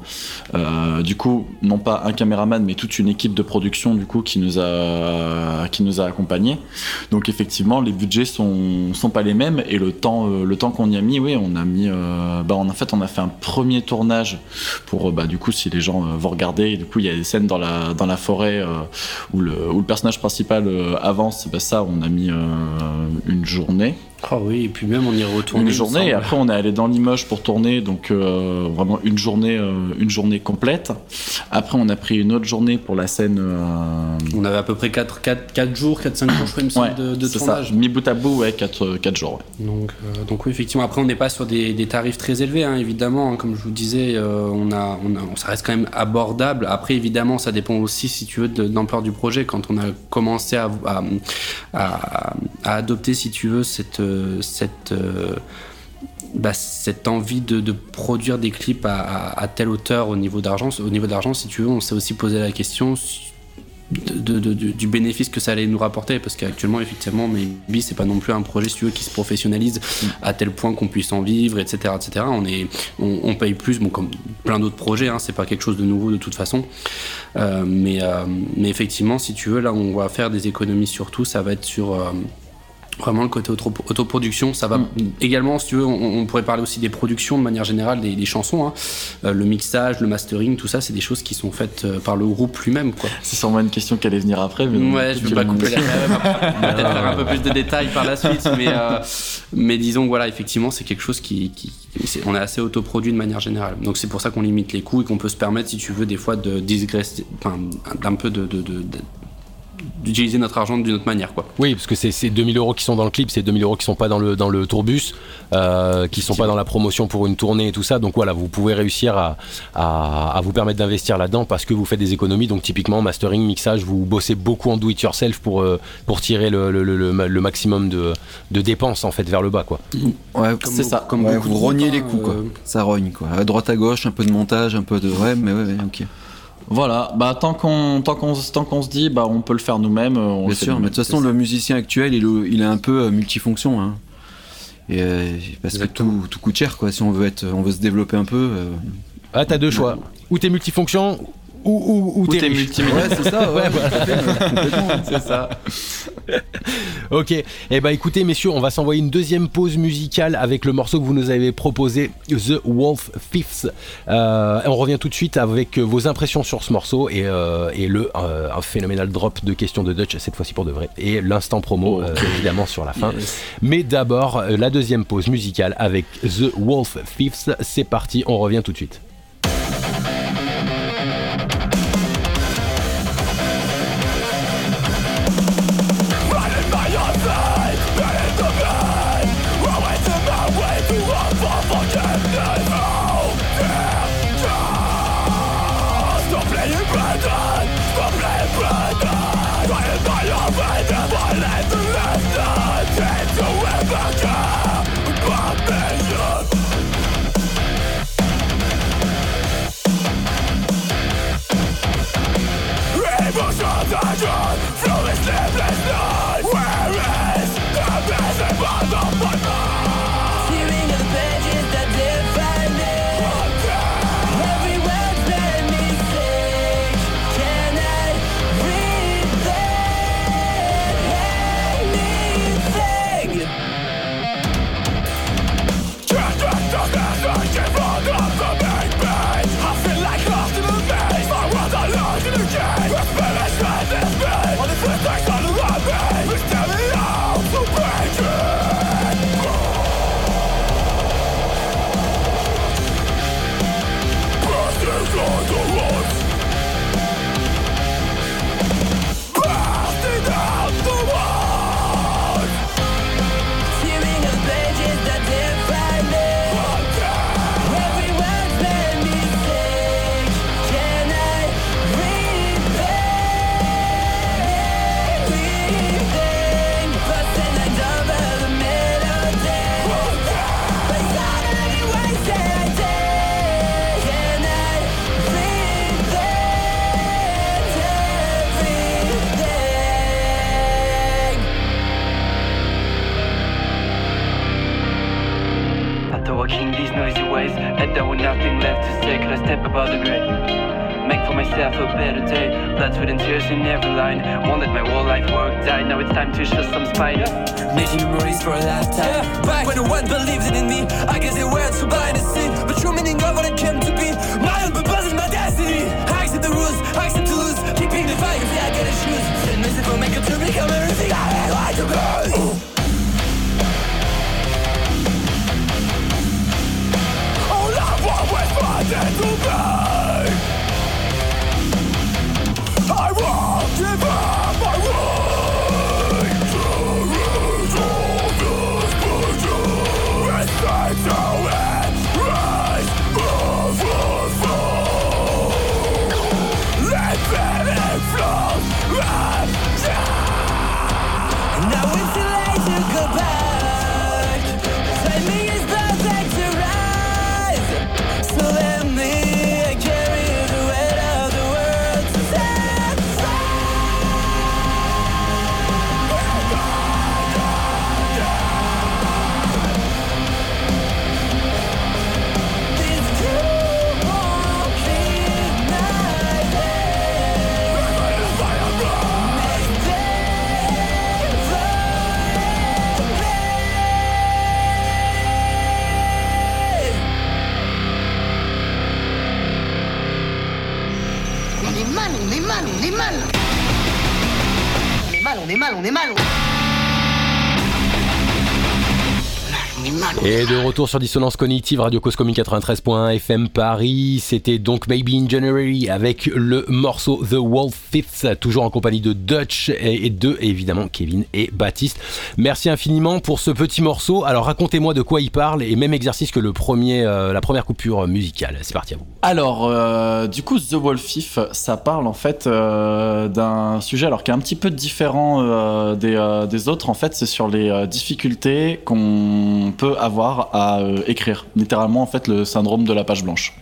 euh, du coup, non pas un caméraman, mais toute une équipe de production du coup qui nous a, qui nous a accompagnés. Donc effectivement, les budgets sont, sont pas les mêmes et le temps, euh, le temps qu'on y a mis, oui, on a mis, euh, bah, en fait, on a fait un premier tournage pour, euh, bah, du coup, si les gens euh, vont regarder, du coup, il y a des scènes dans la, dans la forêt euh, où, le, où le personnage principal euh, avance, bah, ça, on a mis euh, une journée. Ah oui, et puis même on y retourne. Une journée, et après, on est allé dans Limoges pour tourner, donc euh, vraiment une journée, euh, une journée complète. Après, on a pris une autre journée pour la scène. euh, On avait à peu près 4, 4, 4 jours, 4-5 jours, je crois, il me semble, ouais, de, de c'est ça. tournage. Mi bout à bout, ouais, 4, jours. ouais. Donc, donc oui, effectivement, après on n'est pas sur des, des tarifs très élevés, hein, évidemment. hein, comme je vous disais, on a, on a, ça reste quand même abordable. Après, évidemment, ça dépend aussi, si tu veux, de, de l'ampleur du projet. Quand on a commencé à, à, à- à adopter, si tu veux, cette, cette, euh, bah, cette envie de, produire des clips à, telle hauteur au niveau d'argent, au niveau d'argent, si tu veux, on s'est aussi posé la question du bénéfice que ça allait nous rapporter parce qu'actuellement effectivement Maybe c'est pas non plus un projet si tu qui se professionnalise à tel point qu'on puisse en vivre etc etc on est on, paye plus bon comme plein d'autres projets hein, c'est pas quelque chose de nouveau de toute façon. Euh, mais euh, mais effectivement si tu veux là on va faire des économies sur tout. Ça va être sur Vraiment le côté auto- autoproduction, ça va également, si tu veux, on, on pourrait parler aussi des productions de manière générale, des, des chansons, hein. Euh, le mixage, le mastering, tout ça, c'est des choses qui sont faites euh, par le groupe lui-même, quoi. C'est sûrement une question qui allait venir après. Mais Ouais, je veux pas couper la Peut-être faire un peu plus de détails par la suite, mais, euh, mais disons voilà, effectivement, c'est quelque chose qui. on est assez autoproduit de manière générale. Donc c'est pour ça qu'on limite les coûts et qu'on peut se permettre, si tu veux, des fois de digresser, enfin, d'un peu de. de, de- de- d'utiliser notre argent d'une autre manière quoi. Oui, parce que c'est ces 2000 euros qui sont dans le clip, c'est 2000 euros qui sont pas dans le, dans le tourbus, euh, qui sont pas dans la promotion pour une tournée et tout ça. Donc voilà, vous pouvez réussir à, à, à vous permettre d'investir là-dedans parce que vous faites des économies. Donc typiquement, mastering, mixage, vous bossez beaucoup en do-it-yourself pour, euh, pour tirer le, le, le, le- le maximum de, de dépenses en fait vers le bas. Quoi. Ouais, C'est ça. Comme ouais, vous rognez les coups, quoi. euh, Ça rogne, quoi. À droite, à gauche, un peu de montage, un peu de. Ouais, mais ouais, ouais, ok. Voilà, bah tant qu'on tant qu'on tant qu'on se dit bah on peut le faire nous-mêmes. euh, On Bien sûr, mais de toute façon, le musicien actuel, il, est- il est un peu euh, multifonction. Hein. Et euh, parce que tout, tout coûte cher, quoi. Si on veut être, on veut se développer un peu. euh, Ah, t'as deux choix. Ou t'es multifonction, ou, ou, ou Ou t'es multimillionnaire. Ouais, c'est ça. Ouais, complètement. c'est ça. Ok, eh ben écoutez messieurs, on va s'envoyer une deuxième pause musicale avec le morceau que vous nous avez proposé, The Wolf Fifths. Euh, on revient tout de suite avec vos impressions sur ce morceau et, euh, et le euh, un phénoménal drop de questions de Dutch, cette fois-ci pour de vrai, et l'instant promo euh, évidemment sur la fin. Mais d'abord, la deuxième pause musicale avec The Wolf Fifths. C'est parti, on revient tout de suite. There was nothing left to say, could I step above the grave? Make for myself a better day. Blood, sweat, and tears in every line. Won't let my whole life work die. Now it's time to show some spine. Making memories for a lifetime. Back when no one believed in me, I guess they were too blind to see the true meaning of what I came to be. My own purpose is my destiny. I accept the rules, I accept to lose. Keeping the fight, see I gotta choose. Send music will make it to become everything I ever want to. My Et de retour sur Dissonance Cognitive, Radio Cause Commune 93.1 FM Paris. C'était donc Maybe in January avec le morceau The Wolf Fifths, toujours en compagnie de Dutch et de évidemment Kevin et Baptiste. Merci infiniment pour ce petit morceau. Alors racontez-moi de quoi il parle et même exercice que le premier, euh, la première coupure musicale. C'est parti à vous. Alors, euh, du coup, The Wolfif, ça parle en fait euh, d'un sujet alors qui est un petit peu différent des, des autres. En fait, c'est sur les difficultés qu'on peut avoir à euh, écrire. Littéralement, en fait, le syndrome de la page blanche.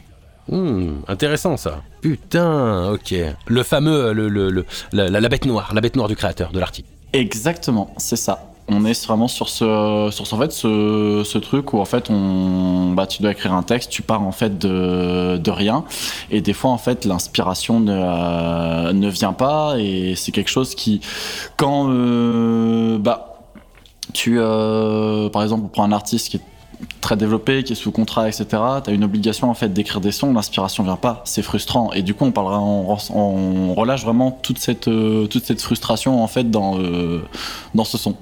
Hmm, intéressant ça. Putain, ok. Le fameux, le, le- le- la, la- la bête noire, la bête noire du créateur, de l'article. Exactement, c'est ça. on est vraiment sur ce, sur ce, en fait, ce, ce truc où en fait, on, bah, tu dois écrire un texte, tu pars en fait de, de rien, et des fois en fait, l'inspiration ne, euh, ne vient pas, et c'est quelque chose qui, quand, euh, bah, tu, euh, par exemple, on prend un artiste qui est très développé, qui est sous contrat, etc. Tu as une obligation en fait d'écrire des sons, l'inspiration vient pas, c'est frustrant. Et du coup, on parlera, on, on relâche vraiment toute cette, euh, toute cette frustration en fait dans, euh, dans ce son.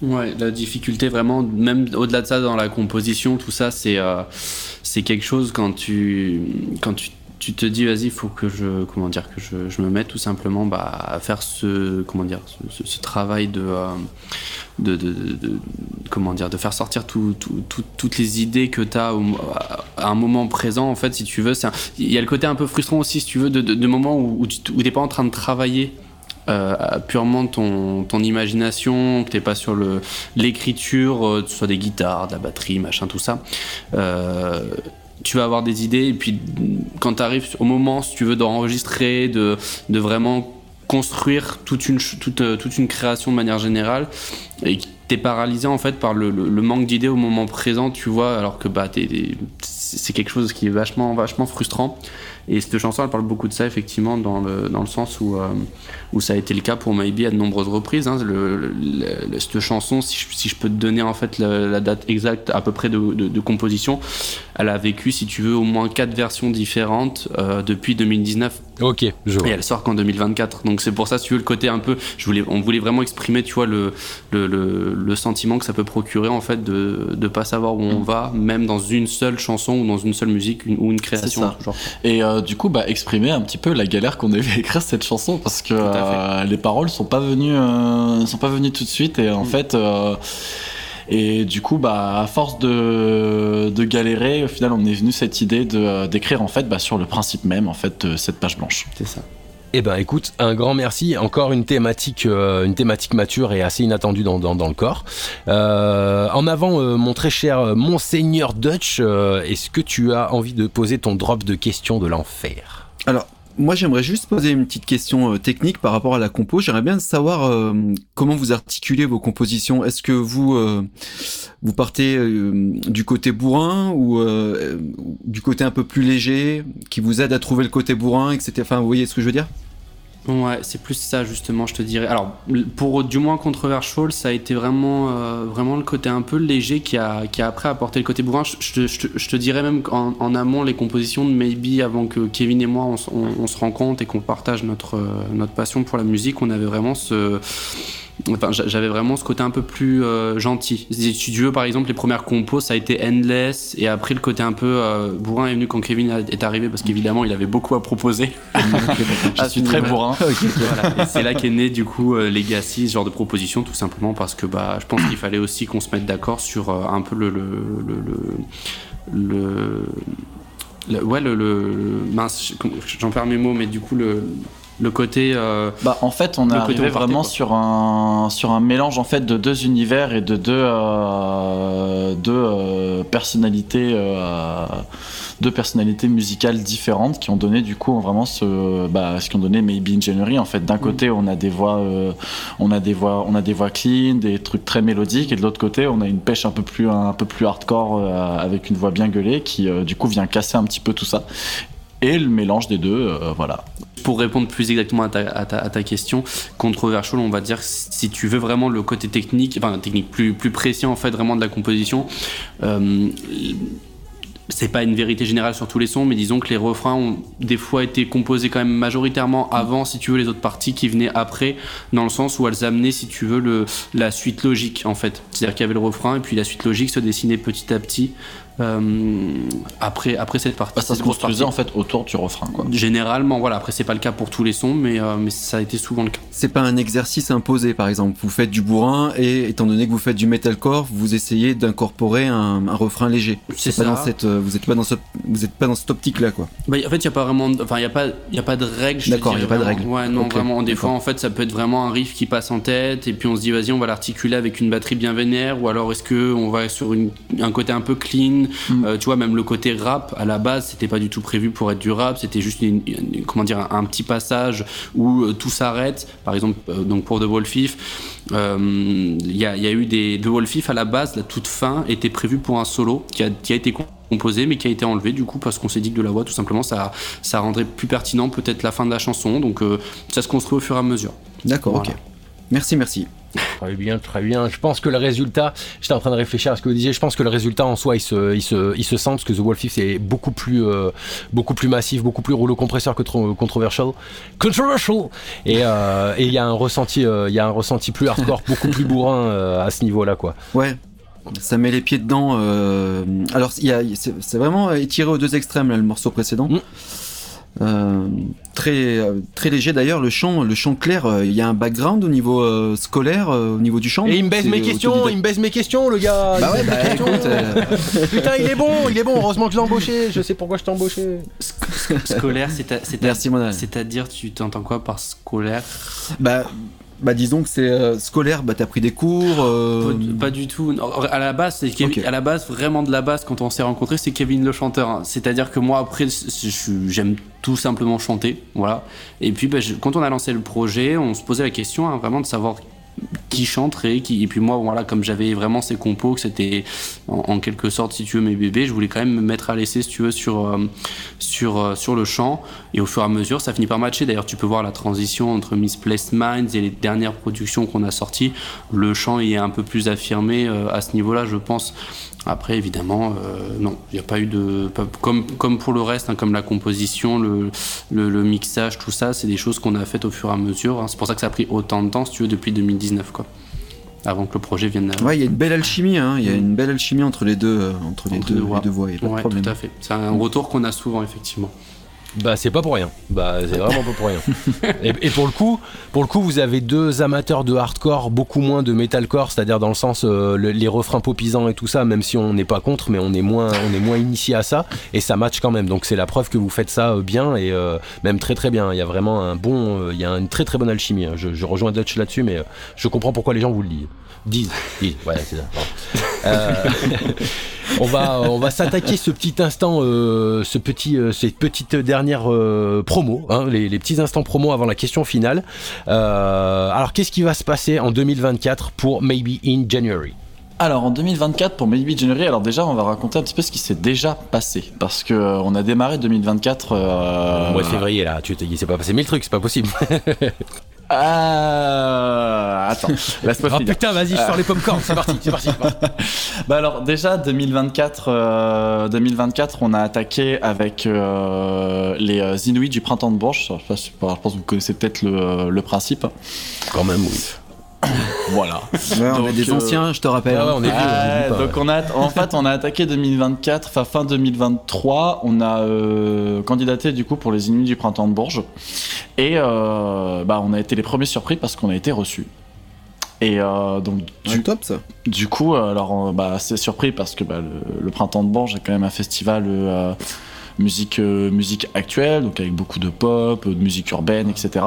Ouais, la difficulté vraiment, même au-delà de ça, dans la composition, tout ça, c'est c'est quelque chose quand tu quand tu tu te dis vas-y il faut que je comment dire que je, je me mette tout simplement bah, à faire ce comment dire ce, travail de, euh, de, comment dire de faire sortir tout, tout- tout- toutes les idées que tu as à un moment présent en fait si tu veux il y a le côté un peu frustrant aussi si tu veux de, moments où, où tu n'es pas en train de travailler euh, purement ton, ton imagination, que t'es pas sur le l'écriture, euh, que ce soit des guitares, de la batterie, machin, tout ça. Tu vas avoir des idées et puis quand tu arrives au moment, si tu veux, d'enregistrer, de, de vraiment construire toute une, toute, euh, toute une création de manière générale et t'es paralysé en fait par le, le- manque d'idées au moment présent, tu vois, alors que bah, c'est quelque chose qui est vachement, vachement frustrant. Et cette chanson, elle parle beaucoup de ça, effectivement, dans le, dans le sens où, euh, où ça a été le cas pour Maybe à de nombreuses reprises. hein. Le- le- le- cette chanson, si je, si je peux te donner en fait la, la date exacte à peu près de, de- de composition, elle a vécu, si tu veux, au moins quatre versions différentes euh, depuis 2019. Ok, je vois. Et elle sort qu'en 2024. Donc c'est pour ça, si tu veux, le côté un peu. Je voulais, on voulait vraiment exprimer, tu vois, le, le, le, le sentiment que ça peut procurer, en fait, de ne pas savoir où on va, même dans une seule chanson ou dans une seule musique une- ou une création. ça. Genre. Et euh, du coup, bah, exprimer un petit peu la galère qu'on avait à écrire cette chanson parce que euh, les paroles sont pas venues, euh, sont pas venues tout de suite et en Mm. fait. euh, et du coup, bah, à force de, de galérer, au final, on est venu cette idée de d'écrire en fait bah, sur le principe même en fait de cette page blanche. C'est ça. Eh ben écoute, un grand merci. Encore une thématique, euh, mature et assez inattendue dans, le corps. Euh, en avant, euh, mon très cher Monseigneur Dutch, est-ce que tu as envie de poser ton drop de questions de l'enfer? Alors, moi, j'aimerais juste poser une petite question euh, technique par rapport à la compo. J'aimerais bien savoir euh, comment vous articulez vos compositions. Est-ce que vous euh, vous partez du côté bourrin ou du côté un peu plus léger, qui vous aide à trouver le côté bourrin, etc. Enfin, vous voyez ce que je veux dire? Ouais, c'est plus ça justement, je te dirais. Alors, pour du moins Controversial, ça a été vraiment, euh, vraiment le côté un peu léger qui a, qui a après apporté le côté bourrin. Je, je te- je te- dirais même qu'en en amont, les compositions de Maybe, avant que Kevin et moi on- on se rencontre et qu'on partage notre, euh, notre passion pour la musique, on avait vraiment ce. Enfin, j'a- j'avais vraiment ce côté un peu plus euh, gentil. Si tu veux, par exemple, les premières compos, ça a été Endless, et après le côté un peu euh, bourrin est venu quand Kevin est arrivé, parce qu'évidemment, il avait beaucoup à proposer. Je suis très bourrin. Voilà. Et c'est là qu'est né du coup euh, Legacy, ce genre de proposition, tout simplement parce que bah, je pense qu'il fallait aussi qu'on se mette d'accord sur euh, un peu le. le, le, le, le- le- ouais, le. le mince, j'en perds mes mots, mais du coup, le, le côté. euh, Bah, en fait, on est arrivé vraiment quoi. sur un sur un mélange en fait de deux univers et de deux euh, deux euh, personnalités deux personnalités musicales différentes qui ont donné du coup vraiment ce bah, ce qui ont donné Maybe Engineering en fait. D'un côté, on a des voix on a des voix on a des voix clean, des trucs très mélodiques et de l'autre côté, on a une pêche un peu plus un peu plus hardcore avec une voix bien gueulée qui du coup vient casser un petit peu tout ça. Et le mélange des deux, euh, voilà. Pour répondre plus exactement à ta, question, controversial, on va dire si tu veux vraiment le côté technique, enfin technique plus, plus précis en fait vraiment de la composition, euh, c'est pas une vérité générale sur tous les sons, mais disons que les refrains ont des fois été composés quand même majoritairement avant, si tu veux, les autres parties qui venaient après, dans le sens où elles amenaient, si tu veux, la suite logique en fait. C'est-à-dire qu'il y avait le refrain et puis la suite logique se dessinait petit à petit après, après cette partie. Bah, ça cette se construisait en fait autour du refrain quoi. Généralement, voilà. Après, c'est pas le cas pour tous les sons, mais, euh, mais ça a été souvent le cas. C'est pas un exercice imposé, par exemple. Vous faites du bourrin et étant donné que vous faites du metalcore, vous essayez d'incorporer un, un refrain léger. C'est pas ça. dans cette. euh, euh, vous êtes pas dans ce, vous êtes pas dans cette optique là quoi. Bah, en fait, il y a pas vraiment, de- enfin, il y a pas, il y a pas de te D'accord, il y a pas de règles. Ouais, non, vraiment. Des fois, en fait, ça peut être vraiment un riff qui passe en tête, et puis on se dit, vas-y, on va l'articuler avec une batterie bien vénère, ou alors est-ce que on va sur une, un côté un peu clean. Mm. Euh, tu vois, même le côté rap à la base, c'était pas du tout prévu pour être du rap. C'était juste, une- une- comment dire, un, un petit passage où euh, tout s'arrête. Par exemple, euh, donc pour The Wolfif, il y, a, il y a eu des The Wolfif à la base, la toute fin était prévue pour un solo qui a, qui a été composé mais qui a été enlevé du coup parce qu'on s'est dit que de la voix tout simplement ça, ça rendrait plus pertinent peut-être la fin de la chanson donc euh, ça se construit au fur et à mesure. D'accord, Voilà. ok. Merci, merci. Très bien, très bien. Je pense que le résultat, j'étais en train de réfléchir à ce que vous disiez, je pense que le résultat en soi, il se, il se, il se sent parce que The Wolf If, c'est beaucoup plus, euh, beaucoup plus massif, beaucoup plus rouleau compresseur que tro- Controversial. Controversial Et euh, et il y a un ressenti, euh, y a un ressenti plus hardcore, beaucoup plus bourrin euh, à ce niveau-là, quoi. Ouais. Ça met les pieds dedans. euh, Alors, c'est vraiment étiré aux deux extrêmes, là, le morceau précédent. Mm. Euh, très, euh, très léger d'ailleurs, le chant, le chant clair, euh, il y a un background au niveau euh, scolaire, au niveau du chant. Et il me baise C'est mes questions, il me baise mes questions, le gars. Bah ouais, bah écoute, euh, Putain, il est bon, il est bon. Heureusement que je l'ai embauché. Je sais pourquoi je t'ai embauché. Scolaire, c'est à- c'est à- c'est-à-dire tu t'entends quoi par scolaire? Bah, bah disons que c'est euh, scolaire, bah t'as pris des cours. euh, Pas, pas du tout. Non, À la base, c'est Kevin- Ok. à la base vraiment de la base quand on s'est rencontrés, c'est Kevin le chanteur. hein. C'est-à-dire que moi après, j'aime tout simplement chanter, voilà. Et puis bah, quand on a lancé le projet, on se posait la question hein, vraiment de savoir qui chanterait, qui et puis moi voilà comme j'avais vraiment ces compos que c'était en, en quelque sorte si tu veux mes bébés, je voulais quand même me mettre à l'essai si tu veux sur euh, sur euh, sur le chant et au fur et à mesure ça finit par matcher. D'ailleurs tu peux voir la transition entre Misplaced Minds et les dernières productions qu'on a sorties, le chant y est un peu plus affirmé euh, à ce niveau-là, je pense. Après, évidemment, euh, non, il n'y a pas eu de. pas- comme, comme pour le reste, hein, comme la composition, le, le, le mixage, tout ça, c'est des choses qu'on a faites au fur et à mesure. hein. C'est pour ça que ça a pris autant de temps, si tu veux, depuis 2019, quoi. Avant que le projet vienne. Ouais, il y a une belle alchimie, hein. Il y a une belle alchimie entre les deux, euh, entre les Entre deux, deux voix. les deux voix. y a pas de problème. tout à fait. C'est un retour qu'on a souvent, effectivement. Bah c'est pas pour rien. Bah c'est vraiment pas pour rien. Et, et pour le coup, pour le coup, vous avez deux amateurs de hardcore, beaucoup moins de metalcore, c'est-à-dire dans le sens euh, le- les refrains popisants et tout ça, même si on n'est pas contre, mais on est moins, on est moins initié à ça, et ça match quand même. Donc c'est la preuve que vous faites ça euh, bien et euh, même très très bien. Il y a vraiment un bon, il y a une très très bonne alchimie. hein. Je, je rejoins Dutch là-dessus, mais je comprends pourquoi les gens vous le disent. Disent, disent. Ouais, c'est ça. Euh, on va, on va s'attaquer ce petit instant, euh, ce petit, euh, cette petite dernière euh, promo, hein, les, les petits instants promo avant la question finale. Alors, qu'est-ce qui va se passer en 2024 pour Maybe in January? Alors en 2024 pour Maybe January, alors déjà on va raconter un petit peu ce qui s'est déjà passé parce que euh, on a démarré 2024. euh, Au mois de février, là, tu il s'est pas passé mille trucs, c'est pas possible. Ah, attends, laisse-moi oh putain, vas-y, je sors les popcorn, c'est parti, c'est parti. c'est parti. Bah alors déjà 2024, euh, 2024, on a attaqué avec euh, les euh, Inuits du printemps de Bourges. Je, sais pas si- je pense que vous connaissez peut-être le, le principe. Quand même, oui. Voilà. Ouais, on Donc, est des euh, anciens, je te rappelle. Ouais, ouais, hein. on est vieux, on pas, donc on a, en fait, on a attaqué 2024, enfin fin 2023, on a euh, candidaté du coup pour les Inuits du printemps de Bourges, et euh, bah on a été les premiers surpris parce qu'on a été reçus. Et euh, donc Ouais, du, top ça. du coup, alors bah c'est surpris parce que bah, le, le printemps de Bourges est quand même un festival. euh, musique euh, musique actuelle donc avec beaucoup de pop de musique urbaine etc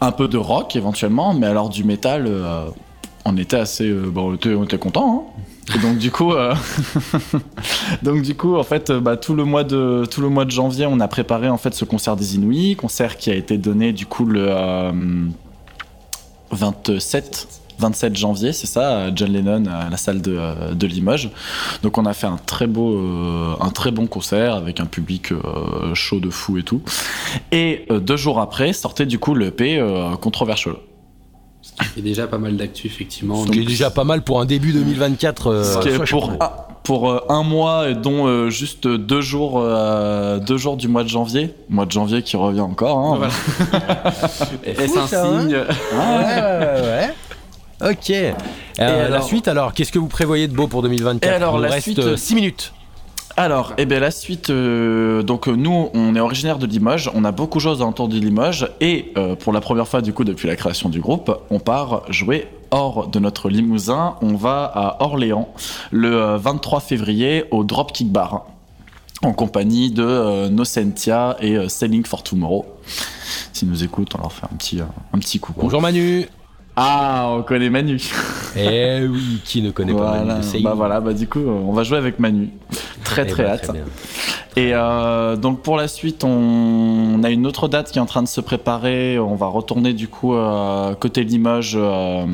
un peu de rock éventuellement mais alors du métal euh, on était assez euh, bon on était, on hein. et donc du coup euh, du coup en fait bah, tout le mois de tout le mois de janvier on a préparé en fait ce concert des Inuits concert qui a été donné du coup le euh, 27 27 janvier, c'est ça, John Lennon à la salle de, de Limoges. Donc on a fait un très beau, euh, un très bon concert avec un public euh, chaud de fou et tout. Et euh, deux jours après sortait du coup le EP Controversial. Il y a déjà pas mal d'actu, effectivement. Ce qui est déjà pas mal pour un début 2024. euh, Ce qui est pour, un, pour un mois, et dont euh, juste deux jours, euh, deux jours du mois de janvier. Mois de janvier qui revient encore. hein. Voilà. Est-ce un ça, hein signe ouais, ouais, ouais. Ok. Euh, La suite, alors, qu'est-ce que vous prévoyez de beau pour 2024 Et alors, Il nous la reste suite- 6 minutes. Alors, eh bien la suite, euh, donc euh, nous, on est originaire de Limoges, on a beaucoup de choses autour de Limoges, et euh, pour la première fois du coup depuis la création du groupe, on part jouer hors de notre Limousin, on va à Orléans le euh, 23 février au Dropkick Bar en compagnie de euh, Nocentia et euh, Selling for Tomorrow. S'ils nous écoutent, on leur fait un petit, euh, un petit coucou. Bonjour Manu. Ah, on connaît Manu. Eh oui, qui ne connaît pas. Manu de Bah voilà, bah du coup, on va jouer avec Manu. Très Eh très ben, hâte. Et euh, donc pour la suite, on... on a une autre date qui est en train de se préparer. On va retourner du coup euh, côté Limoges euh,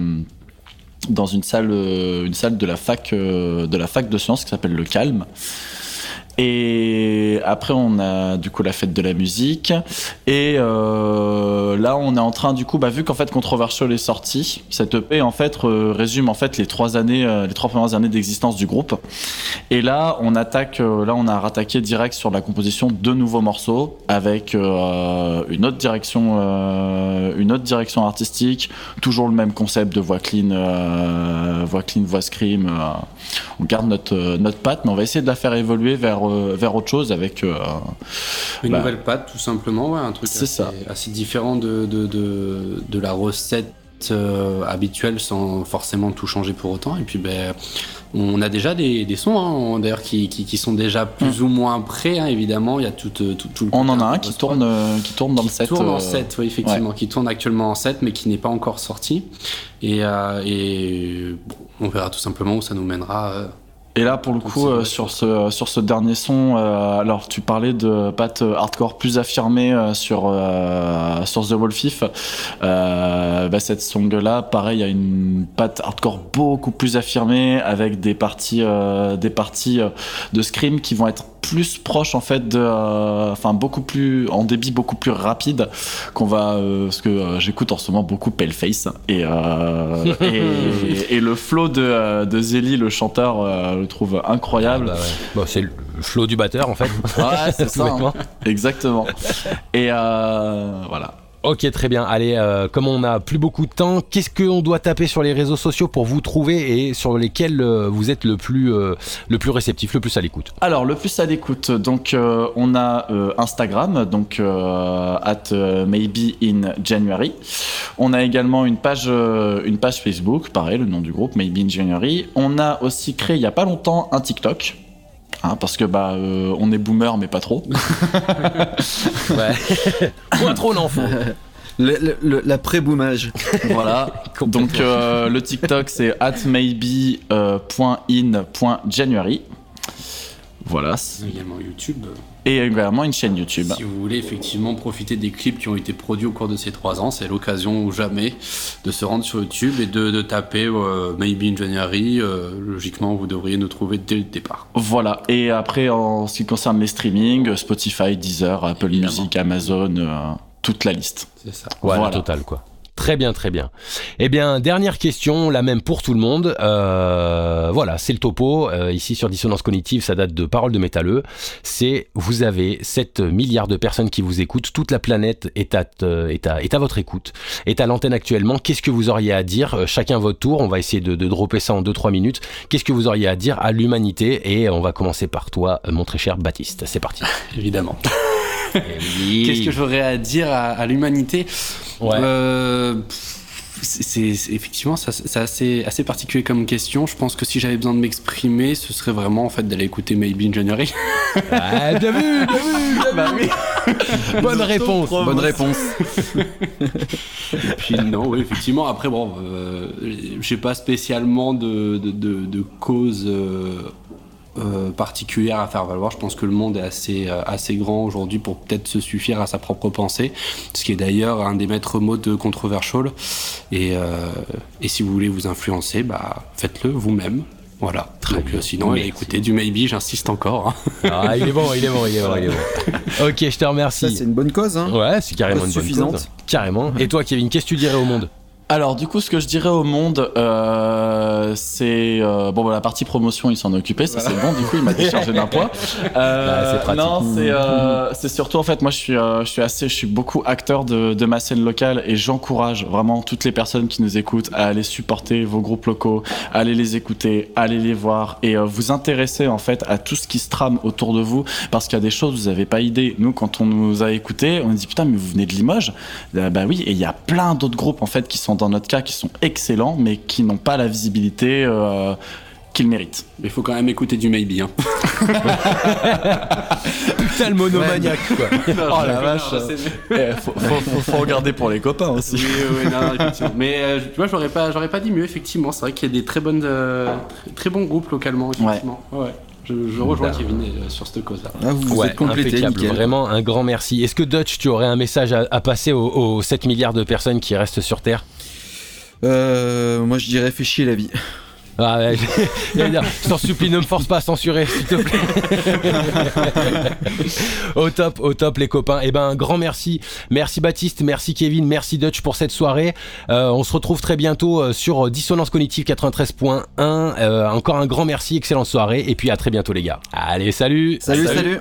dans une salle, une salle de la fac, de la fac de sciences qui s'appelle le Calme. Et après, on a du coup la fête de la musique. Et euh, là, on est en train, du coup, bah, vu qu'en fait Controversial est sorti, cette EP en fait euh, résume en fait les trois années, euh, les trois premières années d'existence du groupe. Et là, on attaque, là, on a rattaqué direct sur la composition de nouveaux morceaux avec une autre direction, une autre direction artistique, toujours le même concept de voix clean, voix clean, voix scream. on garde notre notre patte, mais on va essayer de la faire évoluer vers vers autre chose avec. euh, Une Bah. nouvelle pâte, tout simplement, ouais, un truc assez, ça. assez différent de, de, de, de la recette euh, habituelle sans forcément tout changer pour autant. Et puis, ben, on a déjà des, des sons, hein, d'ailleurs, qui, qui, qui sont déjà plus ou moins prêts, hein, évidemment. Il y a tout, euh, tout, tout le on en a un qui tourne, euh, qui tourne dans le qui set. tourne en euh, 7, oui, effectivement, qui tourne actuellement en 7, mais qui n'est pas encore sorti. Et, euh, et bon, on verra tout simplement où ça nous mènera. Euh. Et là, pour le coup, euh, sur, ce, sur ce dernier son, euh, alors tu parlais de pattes euh, hardcore plus affirmée euh, sur, euh, sur The Wolfif. Euh, bah, cette song-là, pareil, a une patte hardcore beaucoup plus affirmée avec des parties, euh, des parties euh, de scream qui vont être plus proches en fait de, euh, enfin beaucoup plus en débit beaucoup plus rapide qu'on va, euh, parce que euh, j'écoute en ce moment beaucoup Paleface et, euh, et, et le flow de, euh, de Zélie, le chanteur, euh, le trouve incroyable. Ah bah ouais. Bon, c'est le flow du batteur en fait. Ouais, c'est ça. hein. Exactement. Et euh, voilà. Ok, très bien. Allez, euh, comme on n'a plus beaucoup de temps, qu'est-ce qu'on doit taper sur les réseaux sociaux pour vous trouver et sur lesquels euh, vous êtes le plus, euh, le plus réceptif, le plus à l'écoute Alors, le plus à l'écoute, donc euh, on a euh, Instagram, donc at maybe in January. On a également une page, une page Facebook, pareil, le nom du groupe, Maybe in January. On a aussi créé il y a pas longtemps un TikTok. Hein, parce que bah euh, on est boomer mais pas trop. Ouais. Moins trop l'enfant. Le- le- le- la pré-boomage. voilà. Donc euh, le TikTok c'est at maybe euh, point in point January. Voilà. également YouTube. Et également une chaîne YouTube. Si vous voulez effectivement profiter des clips qui ont été produits au cours de ces trois ans, c'est l'occasion ou jamais de se rendre sur YouTube et de, de taper euh, Maybe in January. Euh, logiquement, vous devriez nous trouver dès le départ. Voilà. Et après, en ce qui concerne les streamings, Spotify, Deezer, Apple Music, Amazon, euh, toute la liste. C'est ça. Ouais, Voilà. la totale quoi. Très bien, très bien. Eh bien, dernière question, la même pour tout le monde. Euh, voilà, c'est le topo. Euh, ici sur Dissonance Cognitive, ça date de Paroles de Métalleux. C'est, vous avez 7 milliards de personnes qui vous écoutent. Toute la planète est à, euh, est à, est à votre écoute, est à l'antenne actuellement. Qu'est-ce que vous auriez à dire? Euh, Chacun votre tour. On va essayer de, de dropper ça en 2-3 minutes. Qu'est-ce que vous auriez à dire à l'humanité? Et on va commencer par toi, euh, mon très cher Baptiste. C'est parti. Évidemment. Oui. Qu'est-ce que j'aurais à dire à, à l'humanité Ouais. Euh, c'est effectivement c'est assez, assez particulier comme question. Je pense que si j'avais besoin de m'exprimer, ce serait vraiment en fait d'aller écouter Maybe in January. Ah, bien vu, bien vu, bien vu. Bah Bonne réponse. Bonne réponse. Et puis non, oui, effectivement. Après, bon, euh, j'ai pas spécialement de, de, de, de cause euh, euh, particulière à faire valoir. Je pense que le monde est assez, euh, assez grand aujourd'hui pour peut-être se suffire à sa propre pensée, ce qui est d'ailleurs un des maîtres mots de Controversial. Et, euh, et si vous voulez vous influencer, bah, faites-le vous-même. Voilà. Donc, euh, sinon, Merci. écoutez du Maybe, j'insiste encore. hein. Ah, il est bon, il est bon, il est bon, il est bon. Ok, je te Ça, remercie. c'est une bonne cause. Hein. Ouais, c'est carrément une bonne suffisante. cause. Carrément. Et toi, Kevin, qu'est-ce que tu dirais au monde? Alors du coup, ce que je dirais au monde, euh, c'est euh, bon, bah, la partie promotion, il s'en est occupé, ça c'est bon. Du coup, il m'a déchargé d'un poids. Euh, Bah, pratique. non, c'est euh, c'est surtout en fait, moi, je suis, euh, je suis assez, je suis beaucoup acteur de, de ma scène locale et j'encourage vraiment toutes les personnes qui nous écoutent à aller supporter vos groupes locaux, à aller les écouter, à aller les voir et euh, vous intéresser en fait à tout ce qui se trame autour de vous parce qu'il y a des choses vous avez pas idée. Nous, quand on nous a écoutés, on a dit putain, mais vous venez de Limoges, Euh, bah oui, et il y a plein d'autres groupes en fait qui sont dans notre cas, qui sont excellents, mais qui n'ont pas la visibilité euh, qu'ils méritent. Mais il faut quand même écouter du Maybe. Hein. Putain, le monomaniaque, quoi. Oh la vache Eh, faut, faut, faut- faut regarder pour les copains aussi. Oui, oui, non. Mais euh, tu vois, j'aurais pas, j'aurais pas dit mieux, effectivement. C'est vrai qu'il y a des très, bonnes, euh, très, bons groupes localement, effectivement. Ouais. Je, je rejoins Ben. Kevin euh, sur cette cause-là. Ah, vous vous Ouais, êtes complété. Vraiment un grand merci. Est-ce que Dutch, tu aurais un message à, à passer aux, aux 7 milliards de personnes qui restent sur Terre? Euh, moi, je dirais fais chier la vie. ah, ouais, Je t'en supplie, ne me force pas à censurer, s'il te plaît. au top, au top, les copains. Et ben, un grand merci. Merci Baptiste, merci Kevin, merci Dutch pour cette soirée. Euh, on se retrouve très bientôt euh, sur Dissonance Cognitive 93.1. Euh, encore un grand merci, excellente soirée. Et puis à très bientôt, les gars. Allez, salut salut. salut.